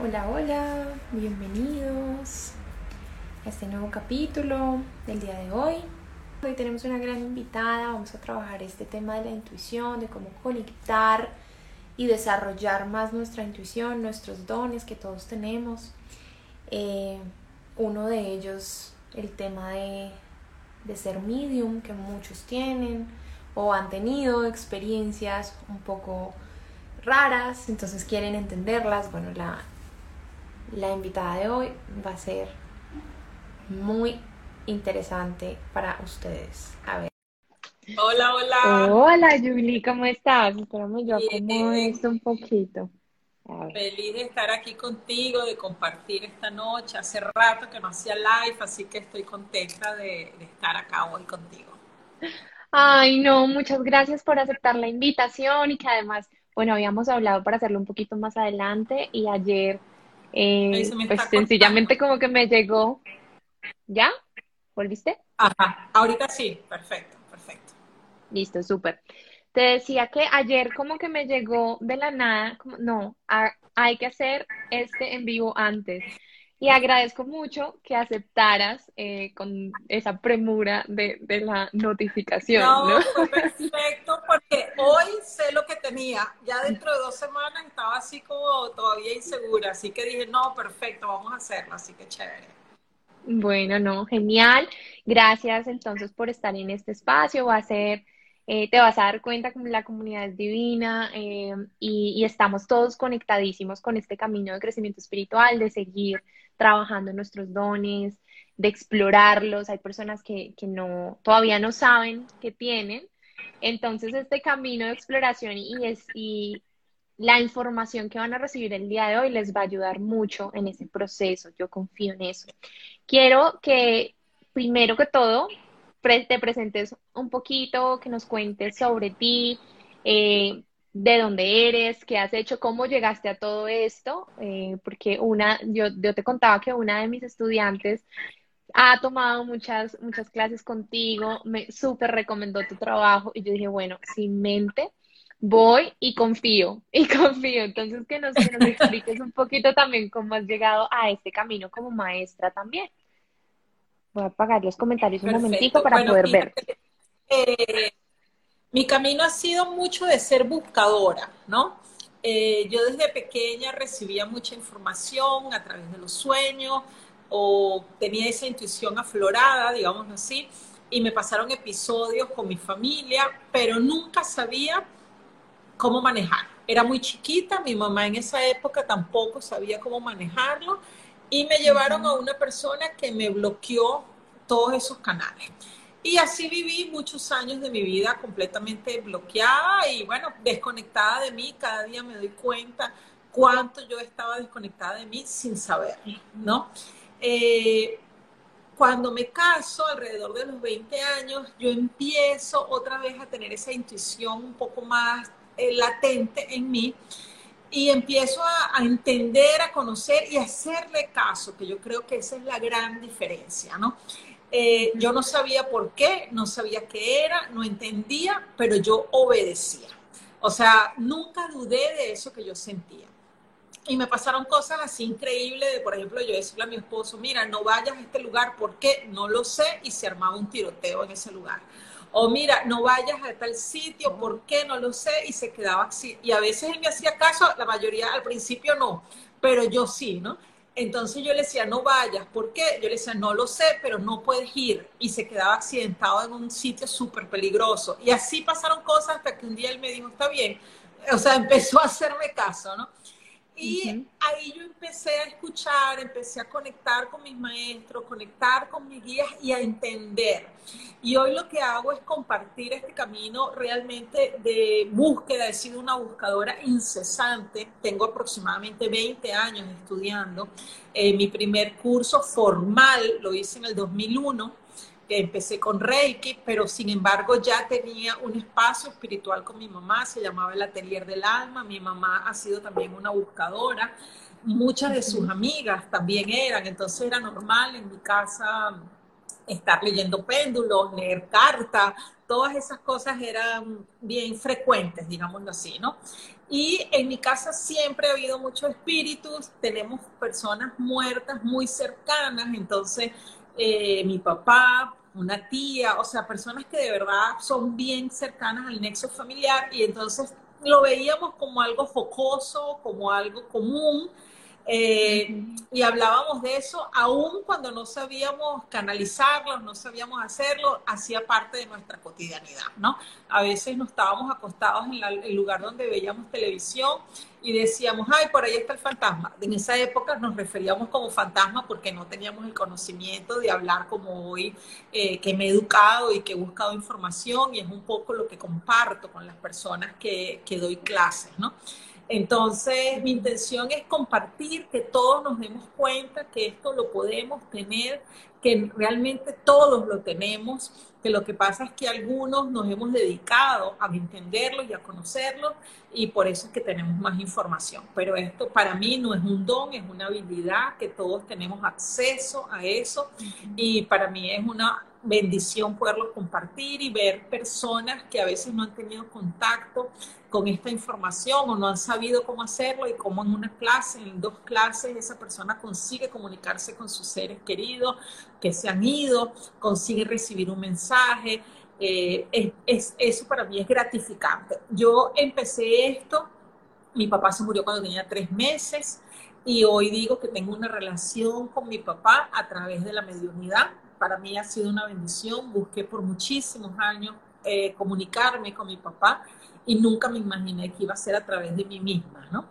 Hola, hola, bienvenidos a este nuevo capítulo del día de hoy. Hoy tenemos una gran invitada, vamos a trabajar este tema de la intuición, de cómo conectar y desarrollar más nuestra intuición, nuestros dones que todos tenemos. Eh, uno de ellos, el tema de, de ser medium, que muchos tienen o han tenido experiencias un poco raras, entonces quieren entenderlas. Bueno, la, la invitada de hoy va a ser muy interesante para ustedes. A ver. Hola, hola. Hola, Julie, ¿cómo estás? Espérame, yo acomodo esto un poquito. Feliz de estar aquí contigo, de compartir esta noche. Hace rato que no hacía live, así que estoy contenta de, de estar acá hoy contigo. Ay, no, muchas gracias por aceptar la invitación y que además, bueno, habíamos hablado para hacerlo un poquito más adelante y ayer eh, pues sencillamente como que me llegó. ¿Ya? ¿Volviste? Ajá, ahorita sí, perfecto, perfecto. Listo, súper. Te decía que ayer como que me llegó de la nada, como, no, hay que hacer este en vivo antes. Y agradezco mucho que aceptaras eh, con esa premura de, la notificación. No, fue perfecto porque hoy sé lo que tenía. Ya dentro de dos semanas estaba así como todavía insegura. Así que dije, no, perfecto, vamos a hacerlo. Así que chévere. Bueno, no, genial. Gracias entonces por estar en este espacio. Va a ser eh, te vas a dar cuenta que la comunidad es divina eh, y, estamos todos conectadísimos con este camino de crecimiento espiritual, de seguir trabajando nuestros dones, de explorarlos. Hay personas que, que no, todavía no saben que tienen. Entonces, este camino de exploración y, es, y la información que van a recibir el día de hoy les va a ayudar mucho en ese proceso. Yo confío en eso. Quiero que, primero que todo, te presentes un poquito, que nos cuentes sobre ti, eh, de dónde eres, qué has hecho, cómo llegaste a todo esto, eh, porque una, yo, yo te contaba que una de mis estudiantes ha tomado muchas, muchas clases contigo, me súper recomendó tu trabajo y yo dije, bueno, sin mente, voy y confío, y confío. Entonces, que nos, que nos expliques un poquito también cómo has llegado a este camino como maestra también. Voy a apagar los comentarios un momentito para poder ver. Eh, mi camino ha sido mucho de ser buscadora, ¿no? Eh, yo desde pequeña recibía mucha información a través de los sueños o tenía esa intuición aflorada, digamos así, y me pasaron episodios con mi familia, pero nunca sabía cómo manejar. Era muy chiquita, mi mamá en esa época tampoco sabía cómo manejarlo y me llevaron a una persona que me bloqueó todos esos canales. Y así viví muchos años de mi vida completamente bloqueada y bueno, desconectada de mí. Cada día me doy cuenta cuánto yo estaba desconectada de mí sin saberlo, ¿no? Eh, cuando me caso, alrededor de los 20 años, yo empiezo otra vez a tener esa intuición un poco más eh, latente en mí y empiezo a, entender, a conocer y a hacerle caso, que yo creo que esa es la gran diferencia, ¿no? Eh, yo no sabía por qué, no sabía qué era, no entendía, pero yo obedecía. O sea, nunca dudé de eso que yo sentía. Y me pasaron cosas así increíbles, de, por ejemplo, yo decirle a mi esposo, mira, no vayas a este lugar, ¿por qué? No lo sé, y se armaba un tiroteo en ese lugar o mira, no vayas a tal sitio, ¿por qué? No lo sé, y se quedaba así. Y a veces él me hacía caso, la mayoría al principio no, pero yo sí, ¿no? Entonces yo le decía, no vayas, ¿por qué? Yo le decía, no lo sé, pero no puedes ir. Y se quedaba accidentado en un sitio súper peligroso. Y así pasaron cosas hasta que un día él me dijo, está bien. O sea, empezó a hacerme caso, ¿no? Y ahí yo empecé a escuchar, empecé a conectar con mis maestros, conectar con mis guías y a entender. Y hoy lo que hago es compartir este camino realmente de búsqueda. He sido una buscadora incesante. Tengo aproximadamente 20 años estudiando. Eh, mi primer curso formal lo hice en el 2001 empecé con Reiki, pero sin embargo ya tenía un espacio espiritual con mi mamá, se llamaba el Atelier del Alma, mi mamá ha sido también una buscadora, muchas de sus amigas también eran, entonces era normal en mi casa estar leyendo péndulos, leer cartas, todas esas cosas eran bien frecuentes, digámoslo así, ¿no? Y en mi casa siempre ha habido muchos espíritus, tenemos personas muertas muy cercanas, entonces eh, mi papá, una tía, o sea, personas que de verdad son bien cercanas al nexo familiar y entonces lo veíamos como algo jocoso, como algo común eh, y hablábamos de eso, aún cuando no sabíamos canalizarlo, no sabíamos hacerlo, hacía parte de nuestra cotidianidad, ¿no? A veces nos estábamos acostados en el lugar donde veíamos televisión y decíamos, ay, por ahí está el fantasma. En esa época nos referíamos como fantasma porque no teníamos el conocimiento de hablar como hoy, eh, que me he educado y que he buscado información y es un poco lo que comparto con las personas que, que doy clases, ¿no? Entonces, mi intención es compartir, que todos nos demos cuenta que esto lo podemos tener, que realmente todos lo tenemos, que lo que pasa es que algunos nos hemos dedicado a entenderlo y a conocerlo y por eso es que tenemos más información. Pero esto para mí no es un don, es una habilidad que todos tenemos acceso a eso y para mí es una bendición poderlo compartir y ver personas que a veces no han tenido contacto con esta información o no han sabido cómo hacerlo y cómo en una clase, en dos clases, esa persona consigue comunicarse con sus seres queridos que se han ido, consigue recibir un mensaje. Eh, es, eso para mí es gratificante. Yo empecé esto, mi papá se murió cuando tenía tres meses y hoy digo que tengo una relación con mi papá a través de la mediunidad para mí ha sido una bendición. Busqué por muchísimos años eh, comunicarme con mi papá y nunca me imaginé que iba a ser a través de mí misma, ¿no?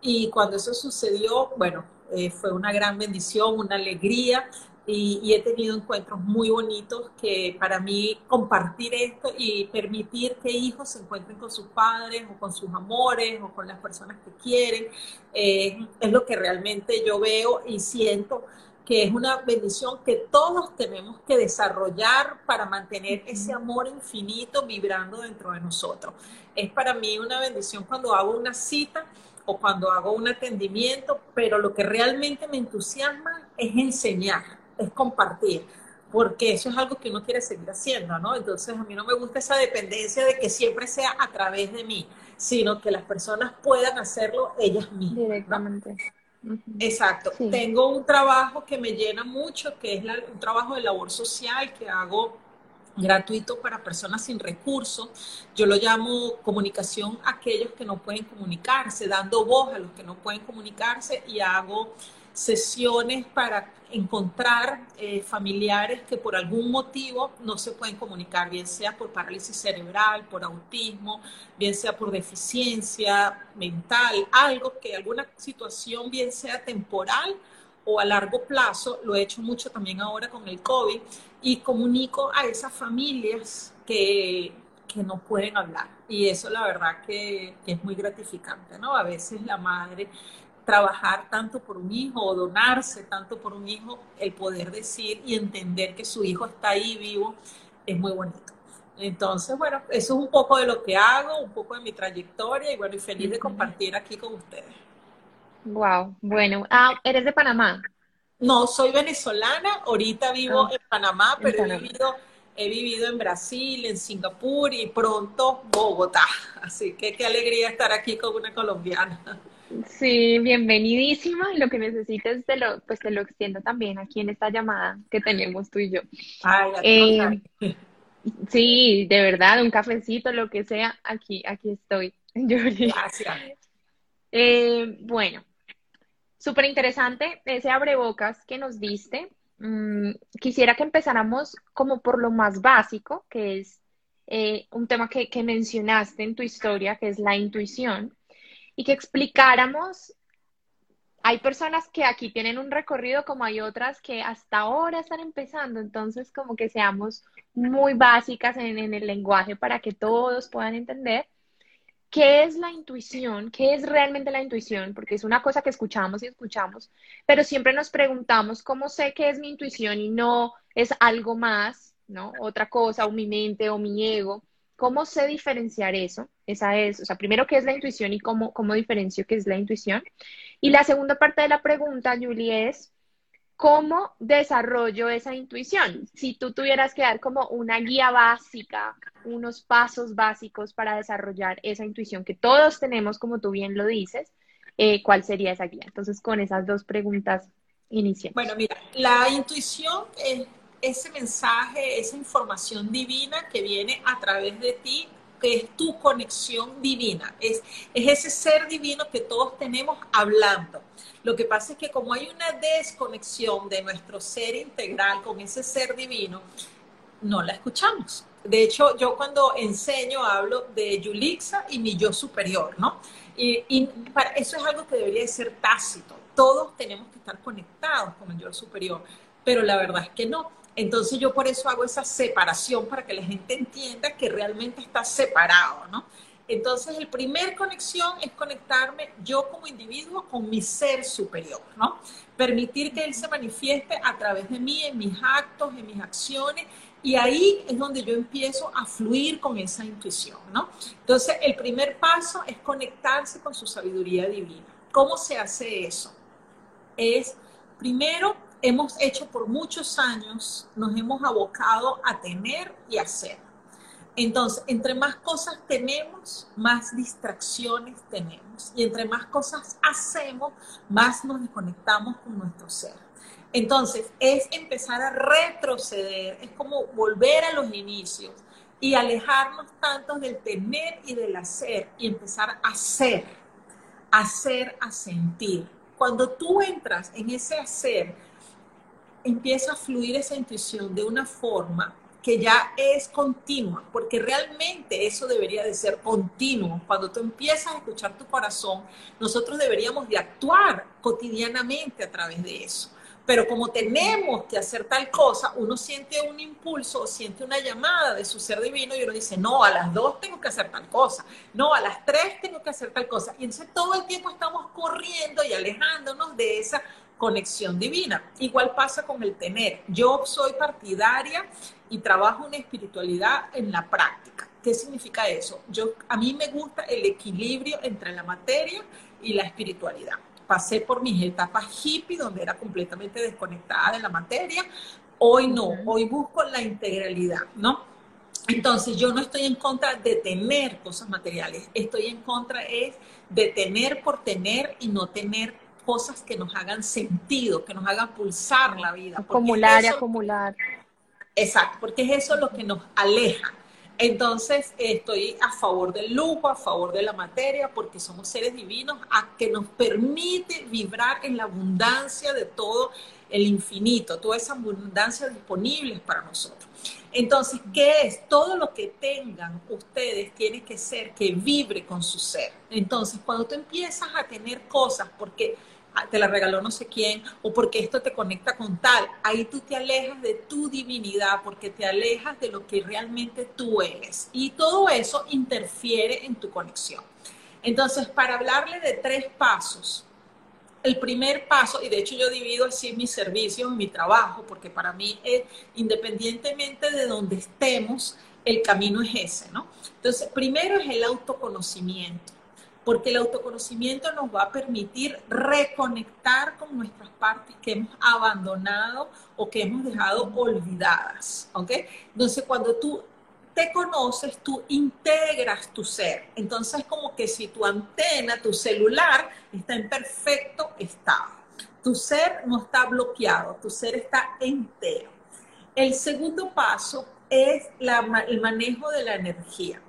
Y cuando eso sucedió, bueno, eh, fue una gran bendición, una alegría y, y, he tenido encuentros muy bonitos que para mí compartir esto y permitir que hijos se encuentren con sus padres o con sus amores o con las personas que quieren, eh, es lo que realmente yo veo y siento que es una bendición que todos tenemos que desarrollar para mantener ese amor infinito vibrando dentro de nosotros. Es para mí una bendición cuando hago una cita o cuando hago un atendimiento, pero lo que realmente me entusiasma es enseñar, es compartir, porque eso es algo que uno quiere seguir haciendo, ¿no? Entonces a mí no me gusta esa dependencia de que siempre sea a través de mí, sino que las personas puedan hacerlo ellas mismas. Directamente. Exacto. Tengo un trabajo que me llena mucho, que es un trabajo de labor social que hago gratuito para personas sin recursos. Yo lo llamo comunicación a aquellos que no pueden comunicarse, dando voz a los que no pueden comunicarse y hago sesiones para encontrar eh, familiares que por algún motivo no se pueden comunicar, bien sea por parálisis cerebral, por autismo, bien sea por deficiencia mental, algo que alguna situación, bien sea temporal o a largo plazo, lo he hecho mucho también ahora con el COVID, y comunico a esas familias que, que no pueden hablar. Y eso la verdad que, que es muy gratificante, ¿no? A veces la madre trabajar tanto por un hijo o donarse tanto por un hijo, el poder decir y entender que su hijo está ahí vivo es muy bonito. Entonces, bueno, eso es un poco de lo que hago, un poco de mi trayectoria y bueno, y feliz de compartir aquí con ustedes. Wow, bueno, ah, ¿eres de Panamá? No, soy venezolana, ahorita vivo ah, en Panamá, pero he vivido he vivido en Brasil, en Singapur y pronto Bogotá. Así que qué alegría estar aquí con una colombiana. Sí, bienvenidísima. Lo que necesites te lo, pues te lo extiendo también aquí en esta llamada que tenemos tú y yo. Eh, sí, de verdad, un cafecito, lo que sea, aquí, aquí estoy. Gracias. Eh, bueno, súper interesante ese abrebocas que nos diste. Mm, quisiera que empezáramos como por lo más básico, que es eh, un tema que, que mencionaste en tu historia, que es la intuición y que explicáramos, hay personas que aquí tienen un recorrido como hay otras que hasta ahora están empezando, entonces como que seamos muy básicas en, el lenguaje para que todos puedan entender qué es la intuición, qué es realmente la intuición, porque es una cosa que escuchamos y escuchamos, pero siempre nos preguntamos cómo sé qué es mi intuición y no es algo más, ¿no? Otra cosa, o mi mente o mi ego. ¿Cómo sé diferenciar eso? Esa es, o sea, primero, ¿qué es la intuición y cómo, cómo diferencio qué es la intuición? Y la segunda parte de la pregunta, Julie, es, ¿cómo desarrollo esa intuición? Si tú tuvieras que dar como una guía básica, unos pasos básicos para desarrollar esa intuición que todos tenemos, como tú bien lo dices, eh, ¿cuál sería esa guía? Entonces, con esas dos preguntas iniciamos. Bueno, mira, la intuición es ese mensaje, esa información divina que viene a través de ti que es tu conexión divina, es, es ese ser divino que todos tenemos hablando. Lo que pasa es que como hay una desconexión de nuestro ser integral con ese ser divino, no la escuchamos. De hecho, yo cuando enseño hablo de Yulixa y mi yo superior, ¿no? Y, para, eso es algo que debería de ser tácito. Todos tenemos que estar conectados con el yo superior, pero la verdad es que no. Entonces yo por eso hago esa separación para que la gente entienda que realmente está separado, ¿no? Entonces, el primer conexión es conectarme yo como individuo con mi ser superior, ¿no? Permitir que él se manifieste a través de mí, en mis actos, en mis acciones, y ahí es donde yo empiezo a fluir con esa intuición, ¿no? Entonces, el primer paso es conectarse con su sabiduría divina. ¿Cómo se hace eso? Es primero hemos hecho por muchos años, nos hemos abocado a tener y hacer. Entonces, entre más cosas tenemos, más distracciones tenemos. Y entre más cosas hacemos, más nos desconectamos con nuestro ser. Entonces, es empezar a retroceder, es como volver a los inicios y alejarnos tanto del tener y del hacer y empezar a hacer, hacer, a sentir. Cuando tú entras en ese hacer, empieza a fluir esa intuición de una forma que ya es continua, porque realmente eso debería de ser continuo. Cuando tú empiezas a escuchar tu corazón, nosotros deberíamos de actuar cotidianamente a través de eso. Pero como tenemos que hacer tal cosa, uno siente un impulso, siente una llamada de su ser divino y uno dice, no, a las dos tengo que hacer tal cosa, no, a las tres tengo que hacer tal cosa. Y entonces todo el tiempo estamos corriendo y alejándonos de esa conexión divina. Igual pasa con el tener. Yo soy partidaria y trabajo una espiritualidad en la práctica. ¿Qué significa eso? Yo, a mí me gusta el equilibrio entre la materia y la espiritualidad. Pasé por mis etapas hippie, donde era completamente desconectada de la materia. Hoy no, hoy busco la integralidad, ¿no? Entonces, yo no estoy en contra de tener cosas materiales, estoy en contra es de tener por tener y no tener cosas que nos hagan sentido, que nos hagan pulsar la vida. Acumular y acumular. Exacto, porque es eso lo que nos aleja. Entonces, estoy a favor del lujo, a favor de la materia, porque somos seres divinos, a que nos permite vibrar en la abundancia de todo el infinito, toda esa abundancia disponible para nosotros. Entonces, ¿qué es? Todo lo que tengan ustedes tiene que ser que vibre con su ser. Entonces, cuando tú empiezas a tener cosas, porque te la regaló no sé quién, o porque esto te conecta con tal. Ahí tú te alejas de tu divinidad, porque te alejas de lo que realmente tú eres. Y todo eso interfiere en tu conexión. Entonces, para hablarle de tres pasos, el primer paso, y de hecho yo divido así mis servicios, mi trabajo, porque para mí, es, independientemente de donde estemos, el camino es ese, ¿no? Entonces, primero es el autoconocimiento porque el autoconocimiento nos va a permitir reconectar con nuestras partes que hemos abandonado o que hemos dejado olvidadas, ¿ok? Entonces, cuando tú te conoces, tú integras tu ser. Entonces, es como que si tu antena, tu celular, está en perfecto estado. Tu ser no está bloqueado, tu ser está entero. El segundo paso es el manejo de la energía.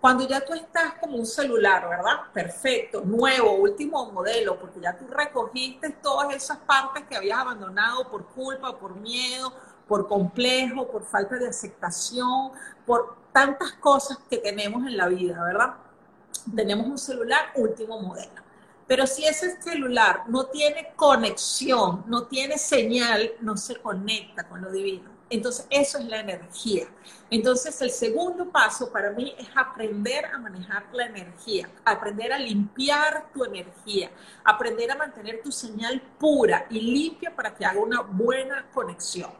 Cuando ya tú estás como un celular, ¿verdad? Perfecto, nuevo, último modelo, porque ya tú recogiste todas esas partes que habías abandonado por culpa, por miedo, por complejo, por falta de aceptación, por tantas cosas que tenemos en la vida, ¿verdad? Tenemos un celular último modelo. Pero si ese celular no tiene conexión, no tiene señal, no se conecta con lo divino. Entonces, eso es la energía. Entonces, el segundo paso para mí es aprender a manejar la energía, aprender a limpiar tu energía, aprender a mantener tu señal pura y limpia para que haga una buena conexión.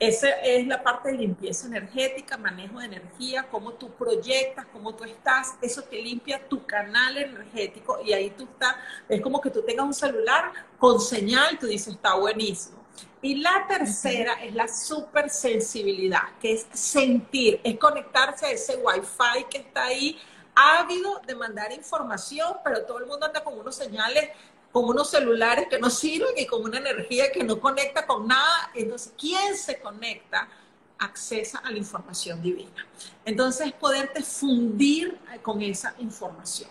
Esa es la parte de limpieza energética, manejo de energía, cómo tú proyectas, cómo tú estás, eso te limpia tu canal energético y ahí tú estás, es como que tú tengas un celular con señal, tú dices, está buenísimo Y la tercera es la supersensibilidad, que es sentir, es conectarse a ese wifi que está ahí, ávido de mandar información, pero todo el mundo anda con unos señales, con unos celulares que no sirven y con una energía que no conecta con nada. Entonces, ¿quién se conecta? accesa a la información divina. Entonces, poderte fundir con esa información.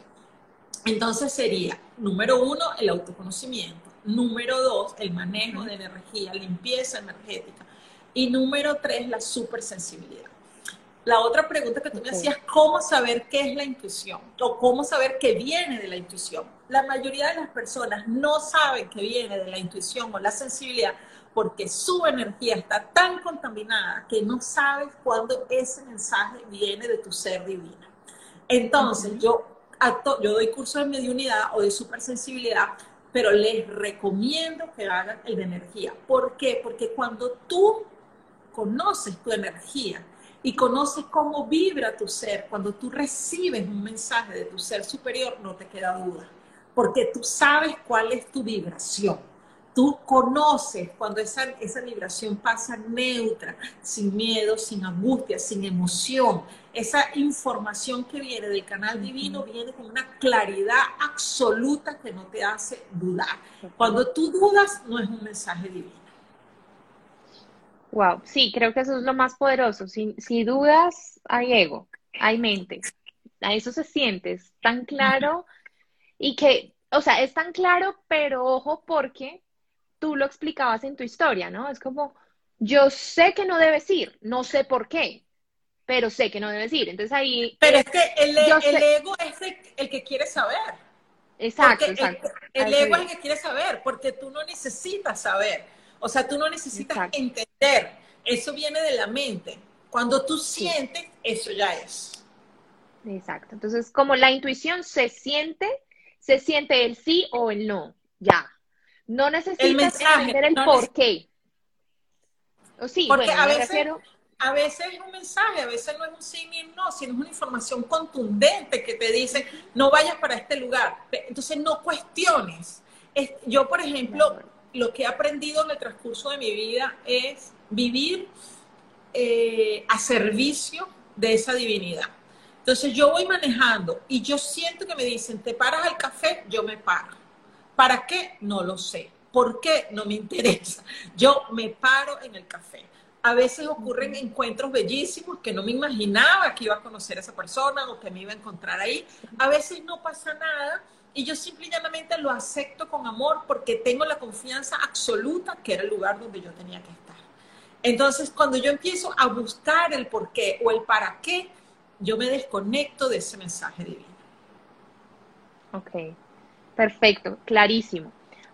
Entonces sería, número uno, el autoconocimiento. Número dos, el manejo de energía, limpieza energética. Y número tres, la supersensibilidad. La otra pregunta que tú me hacías, ¿cómo saber qué es la intuición? O cómo saber qué viene de la intuición. La mayoría de las personas no saben que viene de la intuición o la sensibilidad porque su energía está tan contaminada que no sabes cuándo ese mensaje viene de tu ser divino. Entonces, yo, yo doy curso de mediunidad o de supersensibilidad, pero les recomiendo que hagan el de energía. ¿Por qué? Porque cuando tú conoces tu energía y conoces cómo vibra tu ser, cuando tú recibes un mensaje de tu ser superior, no te queda duda, porque tú sabes cuál es tu vibración tú conoces cuando esa, esa vibración pasa neutra, sin miedo, sin angustia, sin emoción. Esa información que viene del canal divino viene con una claridad absoluta que no te hace dudar. Cuando tú dudas, no es un mensaje divino. Wow, sí, creo que eso es lo más poderoso. Si, si dudas, hay ego, hay mente. A eso se siente, es tan claro y que, o sea, es tan claro, pero ojo porque tú lo explicabas en tu historia, ¿no? Es como, yo sé que no debes ir, no sé por qué, pero sé que no debes ir. Entonces ahí... Pero es que el, ego es el, que quiere saber. Exacto, exacto. El, ego es el que quiere saber, porque tú no necesitas saber. O sea, tú no necesitas entender. Eso viene de la mente. Cuando tú sientes, eso ya es. Exacto. Entonces, como la intuición se siente, se siente el sí o el no. Ya. No necesitas entender el por qué. O sí, Porque a, veces, a veces es un mensaje, a veces no es un sí ni un no, sino es una información contundente que te dice, no vayas para este lugar. Entonces no cuestiones. Yo, por ejemplo, lo que he aprendido en el transcurso de mi vida es vivir eh, a servicio de esa divinidad. Entonces yo voy manejando y yo siento que me dicen, te paras al café, yo me paro. ¿Para qué? No lo sé. ¿Por qué? No me interesa. Yo me paro en el café. A veces ocurren encuentros bellísimos que no me imaginaba que iba a conocer a esa persona o que me iba a encontrar ahí. A veces no pasa nada y yo simplemente lo acepto con amor porque tengo la confianza absoluta que era el lugar donde yo tenía que estar. Entonces, cuando yo empiezo a buscar el por qué o el para qué, yo me desconecto de ese mensaje divino. Ok. Perfecto, clarísimo.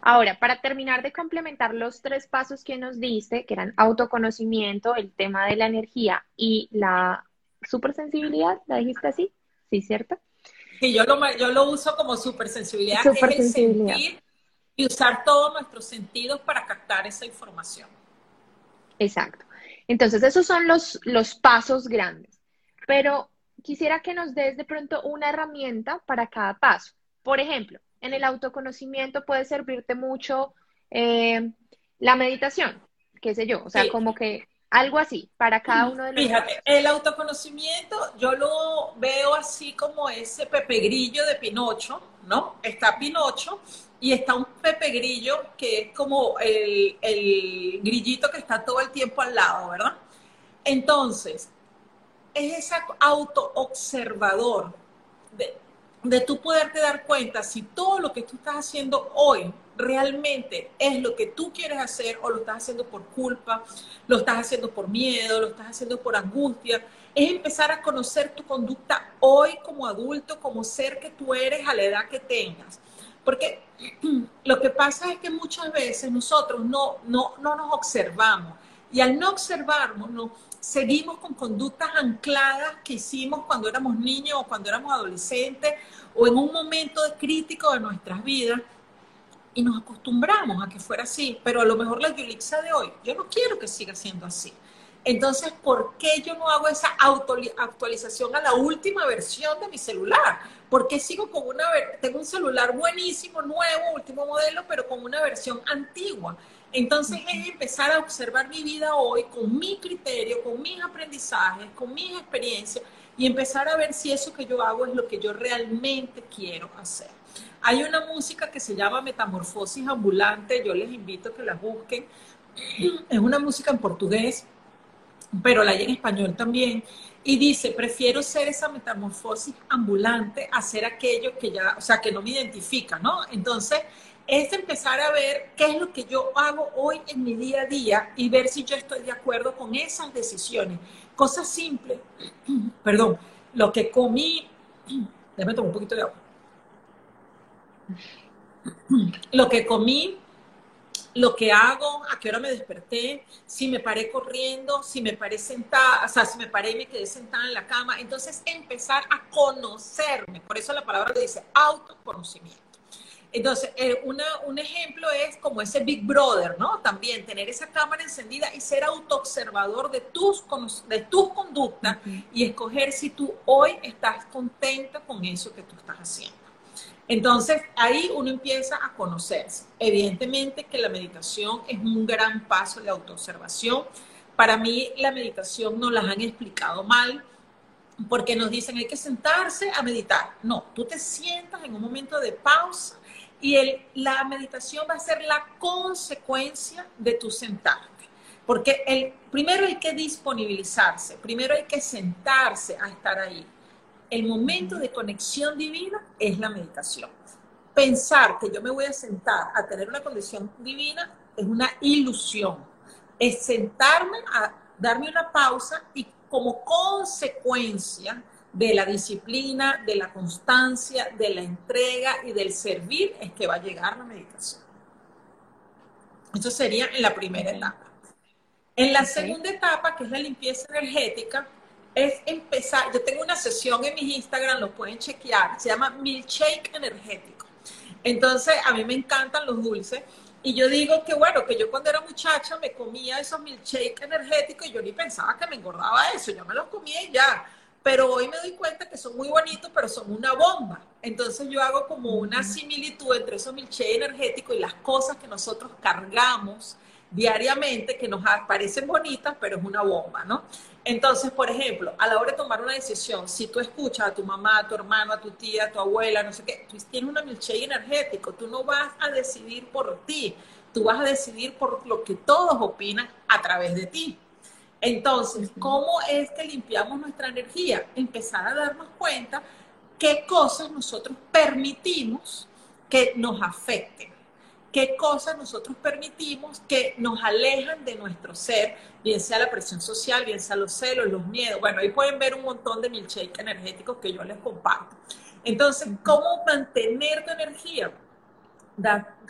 Ahora, para terminar de complementar los tres pasos que nos diste, que eran autoconocimiento, el tema de la energía y la supersensibilidad, ¿la dijiste así? Sí, ¿cierto? Sí, yo lo, yo lo uso como supersensibilidad, supersensibilidad. Es y usar todos nuestros sentidos para captar esa información. Exacto. Entonces, esos son los, los pasos grandes. Pero quisiera que nos des de pronto una herramienta para cada paso. Por ejemplo, en el autoconocimiento puede servirte mucho eh, la meditación, qué sé yo, o sea, como que algo así para cada uno de los. Fíjate, el autoconocimiento yo lo veo así como ese Pepe Grillo de Pinocho, ¿no? Está Pinocho y está un Pepe Grillo que es como el, el grillito que está todo el tiempo al lado, ¿verdad? Entonces, es ese auto observador de de tú poderte dar cuenta si todo lo que tú estás haciendo hoy realmente es lo que tú quieres hacer o lo estás haciendo por culpa, lo estás haciendo por miedo, lo estás haciendo por angustia, es empezar a conocer tu conducta hoy como adulto, como ser que tú eres a la edad que tengas. Porque lo que pasa es que muchas veces nosotros no, no, no nos observamos y al no observarnos, no, seguimos con conductas ancladas que hicimos cuando éramos niños o cuando éramos adolescentes o en un momento crítico de nuestras vidas y nos acostumbramos a que fuera así, pero a lo mejor la Yulixa de hoy, yo no quiero que siga siendo así. Entonces, ¿por qué yo no hago esa actualización a la última versión de mi celular? ¿Por qué sigo con una, tengo un celular buenísimo, nuevo, último modelo, pero con una versión antigua? Entonces es empezar a observar mi vida hoy con mi criterio, con mis aprendizajes, con mis experiencias y empezar a ver si eso que yo hago es lo que yo realmente quiero hacer. Hay una música que se llama Metamorfosis Ambulante, yo les invito a que la busquen. Es una música en portugués, pero la hay en español también. Y dice, prefiero ser esa metamorfosis ambulante a ser aquello que ya, o sea, que no me identifica, ¿no? Entonces, es empezar a ver qué es lo que yo hago hoy en mi día a día y ver si yo estoy de acuerdo con esas decisiones. Cosas simples, perdón, lo que comí, déjame tomar un poquito de agua. Lo que comí, lo que hago, a qué hora me desperté, si me paré corriendo, si me paré sentada, o sea, si me paré y me quedé sentada en la cama. Entonces, empezar a conocerme. Por eso la palabra dice autoconocimiento. Entonces, eh, un ejemplo es como ese Big Brother, ¿no? También tener esa cámara encendida y ser autoobservador de tus, de tus conductas y escoger si tú hoy estás contenta con eso que tú estás haciendo. Entonces, ahí uno empieza a conocerse. Evidentemente que la meditación es un gran paso de autoobservación. Para mí, la meditación nos las han explicado mal porque nos dicen hay que sentarse a meditar. No, tú te sientas en un momento de pausa y la meditación va a ser la consecuencia de tu sentarte. Porque el, primero hay que disponibilizarse, primero hay que sentarse a estar ahí. El momento de conexión divina es la meditación. Pensar que yo me voy a sentar a tener una condición divina es una ilusión. Es sentarme a darme una pausa y como consecuencia de la disciplina, de la constancia, de la entrega y del servir es que va a llegar la meditación. Eso sería en la primera etapa. En la segunda etapa, que es la limpieza energética, es empezar, yo tengo una sesión en mi Instagram, lo pueden chequear, se llama milkshake energético. Entonces, a mí me encantan los dulces y yo digo que bueno, que yo cuando era muchacha me comía esos milkshake energéticos y yo ni pensaba que me engordaba eso, yo me los comía y ya pero hoy me doy cuenta que son muy bonitos, pero son una bomba. Entonces yo hago como una similitud entre esos milkshakes energéticos y las cosas que nosotros cargamos diariamente, que nos parecen bonitas, pero es una bomba, ¿no? Entonces, por ejemplo, a la hora de tomar una decisión, si tú escuchas a tu mamá, a tu hermano, a tu tía, a tu abuela, no sé qué, tú tienes una milkshake energético, tú no vas a decidir por ti, tú vas a decidir por lo que todos opinan a través de ti. Entonces, ¿cómo es que limpiamos nuestra energía? Empezar a darnos cuenta qué cosas nosotros permitimos que nos afecten, qué cosas nosotros permitimos que nos alejan de nuestro ser, bien sea la presión social, bien sea los celos, los miedos. Bueno, ahí pueden ver un montón de milkshakes energéticos que yo les comparto. Entonces, ¿cómo mantener tu energía?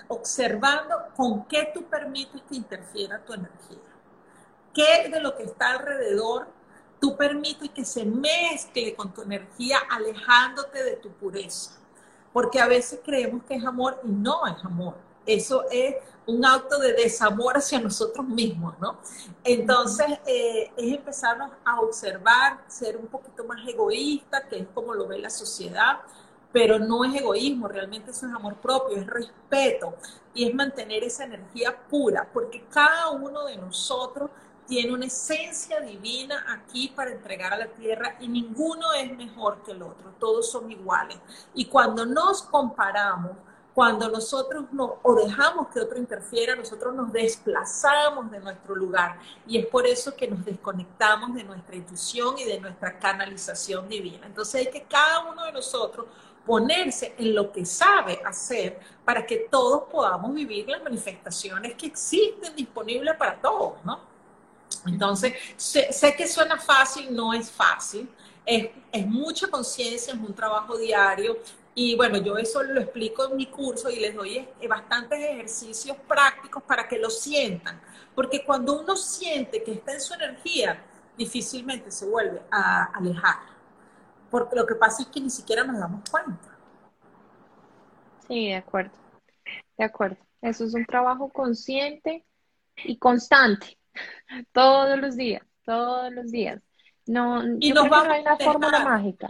observando con qué tú permites que interfiera tu energía qué de lo que está alrededor tú permites que se mezcle con tu energía alejándote de tu pureza. Porque a veces creemos que es amor y no es amor. Eso es un acto de desamor hacia nosotros mismos, ¿no? Entonces, eh, es empezarnos a observar, ser un poquito más egoísta, que es como lo ve la sociedad, pero no es egoísmo, realmente eso es amor propio, es respeto y es mantener esa energía pura, porque cada uno de nosotros tiene una esencia divina aquí para entregar a la tierra y ninguno es mejor que el otro, todos son iguales. Y cuando nos comparamos, cuando nosotros no, o dejamos que otro interfiera, nosotros nos desplazamos de nuestro lugar. Y es por eso que nos desconectamos de nuestra intuición y de nuestra canalización divina. Entonces hay que cada uno de nosotros ponerse en lo que sabe hacer para que todos podamos vivir las manifestaciones que existen disponibles para todos, ¿no? Entonces, sé, que suena fácil, no es fácil. Es, mucha conciencia, es un trabajo diario. Y bueno, yo eso lo explico en mi curso y les doy bastantes ejercicios prácticos para que lo sientan. Porque cuando uno siente que está en su energía, difícilmente se vuelve a alejar. Porque lo que pasa es que ni siquiera nos damos cuenta. Sí, de acuerdo. De acuerdo. Eso es un trabajo consciente y constante. Todos los días, todos los días. No, y nos vamos no hay una fórmula mágica.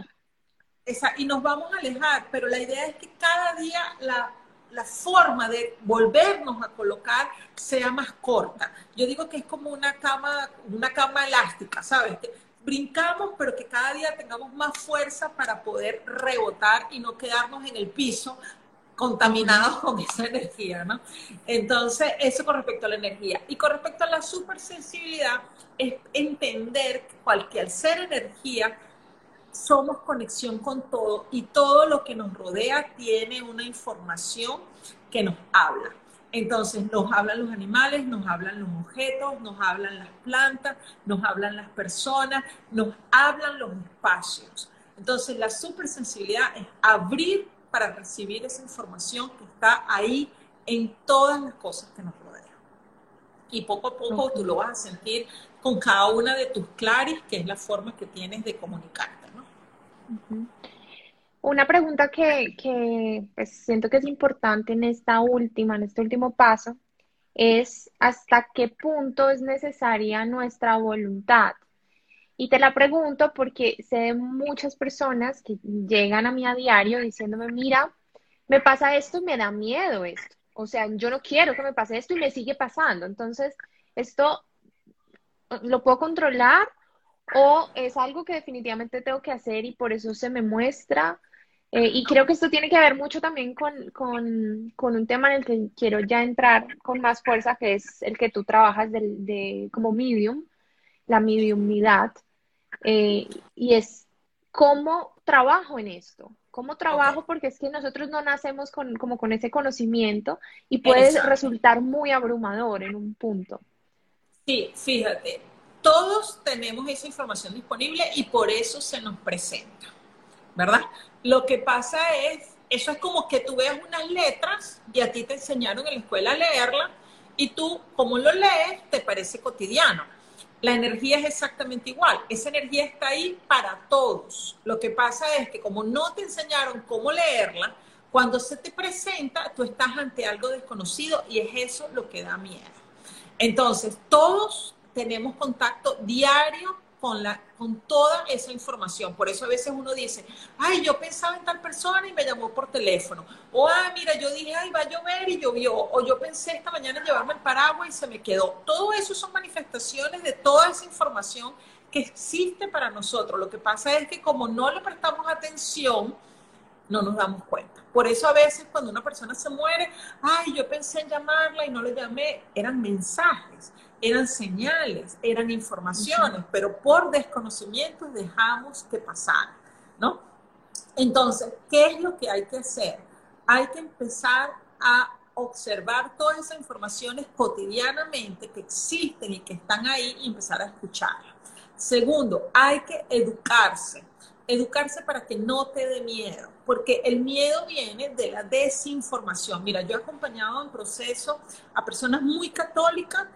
Esa, y nos vamos a alejar, pero la idea es que cada día la, la forma de volvernos a colocar sea más corta. Yo digo que es como una cama, una cama elástica, ¿sabes? brincamos, pero que cada día tengamos más fuerza para poder rebotar y no quedarnos en el piso contaminados con esa energía, ¿no? Entonces, eso con respecto a la energía. Y con respecto a la supersensibilidad, es entender que cualquier ser energía somos conexión con todo y todo lo que nos rodea tiene una información que nos habla. Entonces nos hablan los animales, nos hablan los objetos, nos hablan las plantas, nos hablan las personas, nos hablan los espacios. Entonces la supersensibilidad es abrir para recibir esa información que está ahí en todas las cosas que nos rodean. Y poco a poco tú lo vas a sentir con cada una de tus claris, que es la forma que tienes de comunicarte. ¿no? Una pregunta que, pues, siento que es importante en esta última, en este último paso, es hasta qué punto es necesaria nuestra voluntad. Y te la pregunto porque sé de muchas personas que llegan a mí a diario diciéndome, mira, me pasa esto y me da miedo esto. O sea, yo no quiero que me pase esto y me sigue pasando. Entonces, esto lo puedo controlar o es algo que definitivamente tengo que hacer y por eso se me muestra. Eh, y creo que esto tiene que ver mucho también con, un tema en el que quiero ya entrar con más fuerza, que es el que tú trabajas de, como medium, la mediumnidad. Eh, y es cómo trabajo en esto, cómo trabajo, porque es que nosotros no nacemos con, como con ese conocimiento y puede resultar muy abrumador en un punto. Sí, fíjate, todos tenemos esa información disponible y por eso se nos presenta, ¿verdad? Lo que pasa es, eso es como que tú veas unas letras y a ti te enseñaron en la escuela a leerla y tú, como lo lees, te parece cotidiano. La energía es exactamente igual. Esa energía está ahí para todos. Lo que pasa es que como no te enseñaron cómo leerla, cuando se te presenta, tú estás ante algo desconocido y es eso lo que da miedo. Entonces, todos tenemos contacto diario con, la, con toda esa información. Por eso a veces uno dice, ay, yo pensaba en tal persona y me llamó por teléfono. O, ah, mira, yo dije, ay, va a llover y llovió. O yo pensé esta mañana en llevarme el paraguas y se me quedó. Todo eso son manifestaciones de toda esa información que existe para nosotros. Lo que pasa es que como no le prestamos atención, no nos damos cuenta. Por eso a veces cuando una persona se muere, ay, yo pensé en llamarla y no le llamé, eran mensajes, eran señales, eran informaciones, pero por desconocimiento dejamos que pasara, ¿no? Entonces, ¿qué es lo que hay que hacer? Hay que empezar a observar todas esas informaciones cotidianamente que existen y que están ahí y empezar a escucharlas. Segundo, hay que educarse educarse para que no te dé miedo, porque el miedo viene de la desinformación. Mira, yo he acompañado en proceso a personas muy católicas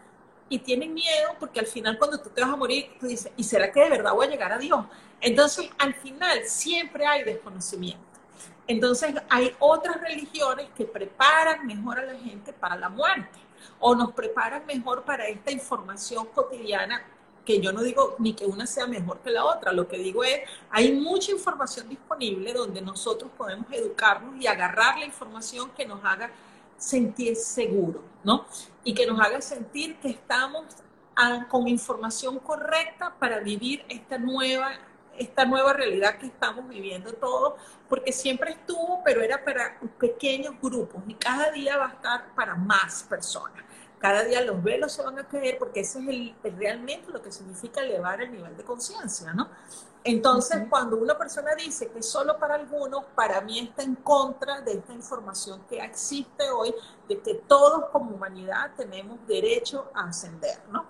y tienen miedo porque al final cuando tú te vas a morir, tú dices, ¿y será que de verdad voy a llegar a Dios? Entonces, al final siempre hay desconocimiento. Entonces, hay otras religiones que preparan mejor a la gente para la muerte o nos preparan mejor para esta información cotidiana que yo no digo ni que una sea mejor que la otra, lo que digo es, hay mucha información disponible donde nosotros podemos educarnos y agarrar la información que nos haga sentir seguro, ¿no? Y que nos haga sentir que estamos ah, con información correcta para vivir esta nueva esta nueva realidad que estamos viviendo todos, porque siempre estuvo, pero era para pequeños grupos y cada día va a estar para más personas cada día los velos se van a caer porque eso es el, realmente lo que significa elevar el nivel de conciencia, ¿no? Entonces, cuando una persona dice que solo para algunos, para mí está en contra de esta información que existe hoy, de que todos como humanidad tenemos derecho a ascender, ¿no?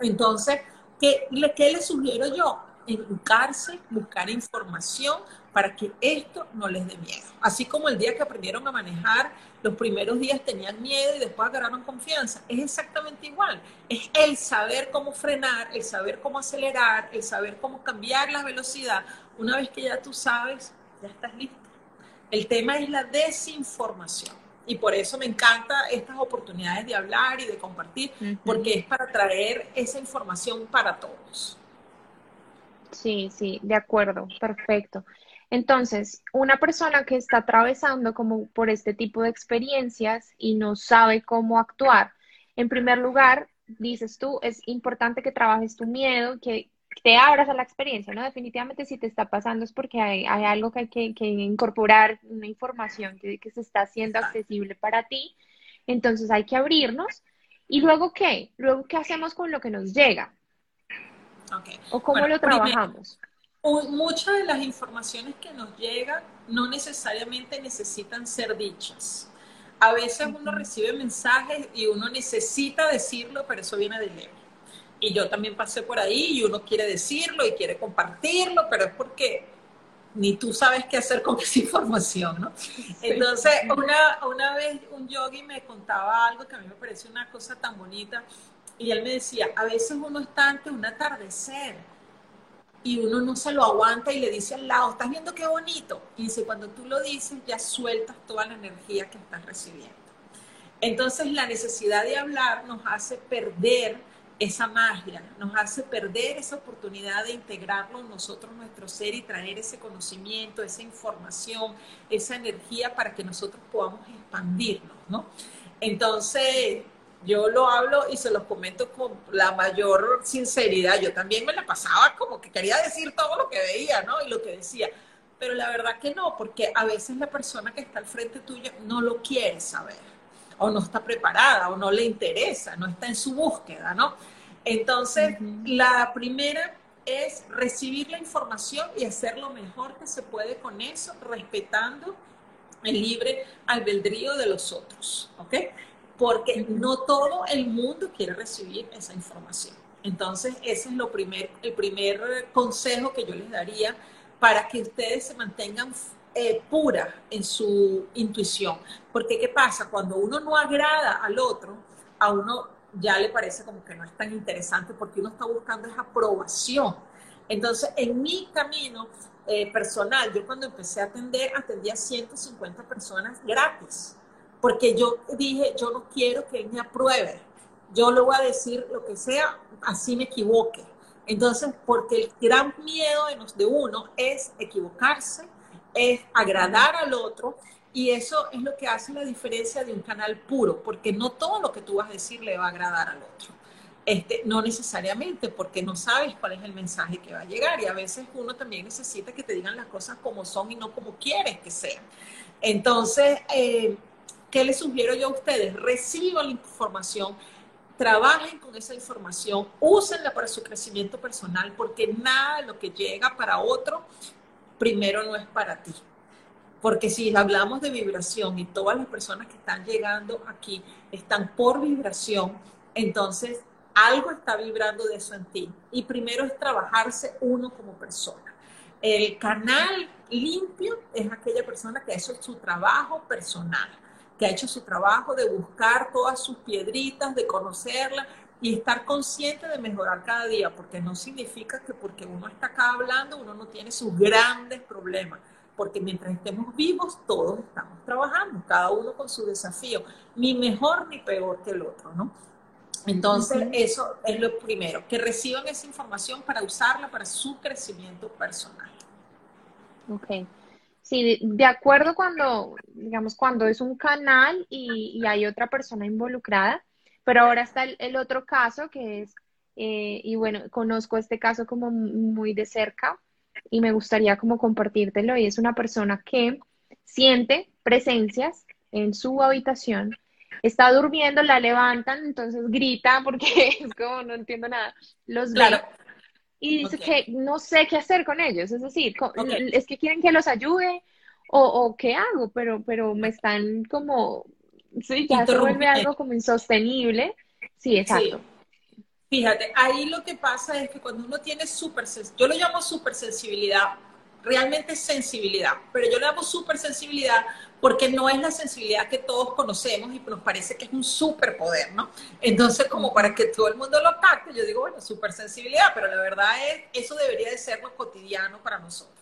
Entonces, ¿qué, qué le sugiero yo? Educarse, buscar información para que esto no les dé miedo. Así como el día que aprendieron a manejar los primeros días tenían miedo y después agarraron confianza. Es exactamente igual. Es el saber cómo frenar, el saber cómo acelerar, el saber cómo cambiar la velocidad. Una vez que ya tú sabes, ya estás listo. El tema es la desinformación. Y por eso me encanta estas oportunidades de hablar y de compartir, porque es para traer esa información para todos. Sí, sí, de acuerdo, perfecto. Entonces, una persona que está atravesando como por este tipo de experiencias y no sabe cómo actuar, en primer lugar, dices tú, es importante que trabajes tu miedo, que te abras a la experiencia, ¿no? Definitivamente si te está pasando es porque hay, algo que hay que, incorporar, una información que, se está haciendo accesible para ti, entonces hay que abrirnos. ¿Y luego qué? Luego, ¿qué hacemos con lo que nos llega? ¿O cómo lo trabajamos? Muchas de las informaciones que nos llegan no necesariamente necesitan ser dichas. A veces uno recibe mensajes y uno necesita decirlo, pero eso viene del ego. Y yo también pasé por ahí y uno quiere decirlo y quiere compartirlo, pero es porque ni tú sabes qué hacer con esa información, ¿no? Entonces, una, una vez un yogi me contaba algo que a mí me parece una cosa tan bonita y él me decía, a veces uno está ante un atardecer y uno no se lo aguanta y le dice al lado, ¿estás viendo qué bonito? Y dice, cuando tú lo dices, ya sueltas toda la energía que estás recibiendo. Entonces, la necesidad de hablar nos hace perder esa magia, nos hace perder esa oportunidad de integrarlo en nosotros, nuestro ser y traer ese conocimiento, esa información, esa energía para que nosotros podamos expandirnos, ¿no? Entonces, yo lo hablo y se lo comento con la mayor sinceridad. Yo también me la pasaba como que quería decir todo lo que veía, ¿no? Y lo que decía. Pero la verdad que no, porque a veces la persona que está al frente tuyo no lo quiere saber, o no está preparada, o no le interesa, no está en su búsqueda, ¿no? Entonces, la primera es recibir la información y hacer lo mejor que se puede con eso, respetando el libre albedrío de los otros, ¿ok? Porque no todo el mundo quiere recibir esa información. Entonces, ese es lo primer, el primer consejo que yo les daría para que ustedes se mantengan eh, pura en su intuición. Porque, ¿qué pasa? Cuando uno no agrada al otro, a uno ya le parece como que no es tan interesante porque uno está buscando esa aprobación. Entonces, en mi camino eh, personal, yo cuando empecé a atender, atendía 150 personas gratis porque yo dije, yo no quiero que él me apruebe, yo le voy a decir lo que sea, así me equivoque. Entonces, porque el gran miedo de, uno es equivocarse, es agradar al otro, y eso es lo que hace la diferencia de un canal puro, porque no todo lo que tú vas a decir le va a agradar al otro. Este, no necesariamente, porque no sabes cuál es el mensaje que va a llegar y a veces uno también necesita que te digan las cosas como son y no como quieres que sean. Entonces, eh, ¿Qué les sugiero yo a ustedes? Reciban la información, trabajen con esa información, úsenla para su crecimiento personal, porque nada de lo que llega para otro, primero no es para ti. Porque si hablamos de vibración y todas las personas que están llegando aquí están por vibración, entonces algo está vibrando de eso en ti. Y primero es trabajarse uno como persona. El canal limpio es aquella persona que ha hecho su trabajo personal que ha hecho su trabajo de buscar todas sus piedritas, de conocerla y estar consciente de mejorar cada día, porque no significa que porque uno está acá hablando, uno no tiene sus grandes problemas, porque mientras estemos vivos, todos estamos trabajando, cada uno con su desafío, ni mejor ni peor que el otro, ¿no? Entonces, eso es lo primero, que reciban esa información para usarla para su crecimiento personal. Ok. Sí, de acuerdo cuando, digamos, cuando es un canal y, hay otra persona involucrada, pero ahora está el, otro caso que es, eh, y bueno, conozco este caso como muy de cerca y me gustaría como compartírtelo, y es una persona que siente presencias en su habitación, está durmiendo, la levantan, entonces grita porque es como no entiendo nada, los ve y dice que no sé qué hacer con ellos, es decir, es que quieren que los ayude o, qué hago, pero, pero me están como, sí, ya se vuelve algo como insostenible. Sí, exacto. Fíjate, ahí lo que pasa es que cuando uno tiene súper, yo lo llamo súper sensibilidad, realmente sensibilidad, pero yo le llamo súper sensibilidad porque no es la sensibilidad que todos conocemos y nos parece que es un superpoder, ¿no? Entonces, como para que todo el mundo lo capte, yo digo, bueno, súper sensibilidad, pero la verdad es, eso debería de ser lo cotidiano para nosotros.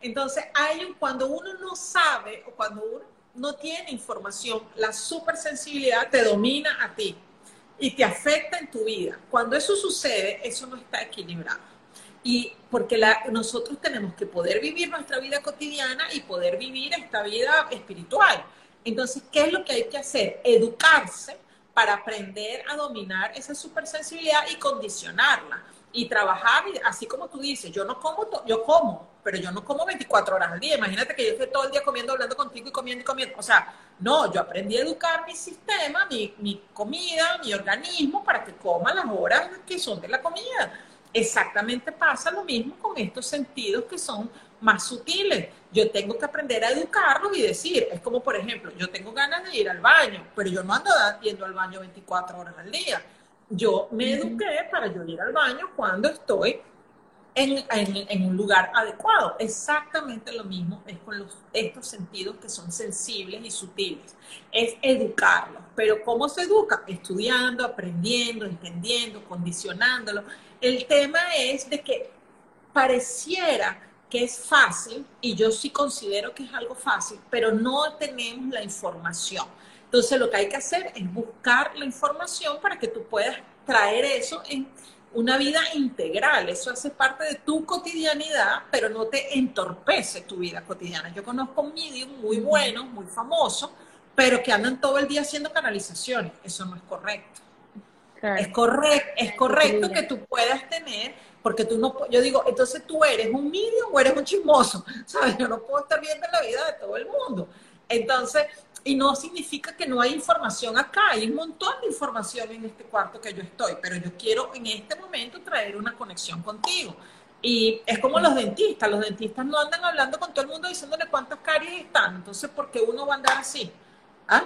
Entonces, hay, cuando uno no sabe o cuando uno no tiene información, la supersensibilidad te domina a ti y te afecta en tu vida. Cuando eso sucede, eso no está equilibrado. Y porque la, nosotros tenemos que poder vivir nuestra vida cotidiana y poder vivir esta vida espiritual. Entonces, ¿qué es lo que hay que hacer? Educarse para aprender a dominar esa supersensibilidad y condicionarla y trabajar, así como tú dices, yo no como, yo como, pero yo no como 24 horas al día. Imagínate que yo estoy todo el día comiendo, hablando contigo y comiendo y comiendo. O sea, no, yo aprendí a educar mi sistema, mi, mi comida, mi organismo para que coma las horas que son de la comida. Exactamente pasa lo mismo con estos sentidos que son más sutiles. Yo tengo que aprender a educarlos y decir, es como por ejemplo, yo tengo ganas de ir al baño, pero yo no ando yendo al baño 24 horas al día. Yo me eduqué para yo ir al baño cuando estoy en, en, un lugar adecuado. Exactamente lo mismo es con estos sentidos que son sensibles y sutiles. Es educarlos. Pero ¿cómo se educa? Estudiando, aprendiendo, entendiendo, condicionándolo. El tema es de que pareciera que es fácil, y yo sí considero que es algo fácil, pero no tenemos la información. Entonces lo que hay que hacer es buscar la información para que tú puedas traer eso en una vida integral. Eso hace parte de tu cotidianidad, pero no te entorpece tu vida cotidiana. Yo conozco un medium muy bueno, muy famoso, pero que andan todo el día haciendo canalizaciones. Eso no es correcto. Es, correcto es correcto que tú puedas tener, porque tú no, yo digo, entonces tú eres un medium o eres un chismoso, ¿sabes? Yo no puedo estar viendo la vida de todo el mundo. Entonces, y no significa que no hay información acá, hay un montón de información en este cuarto que yo estoy, pero yo quiero en este momento traer una conexión contigo. Y es como los dentistas, los dentistas no andan hablando con todo el mundo diciéndole cuántas caries están, entonces ¿por qué uno va a andar así? ¿Ah?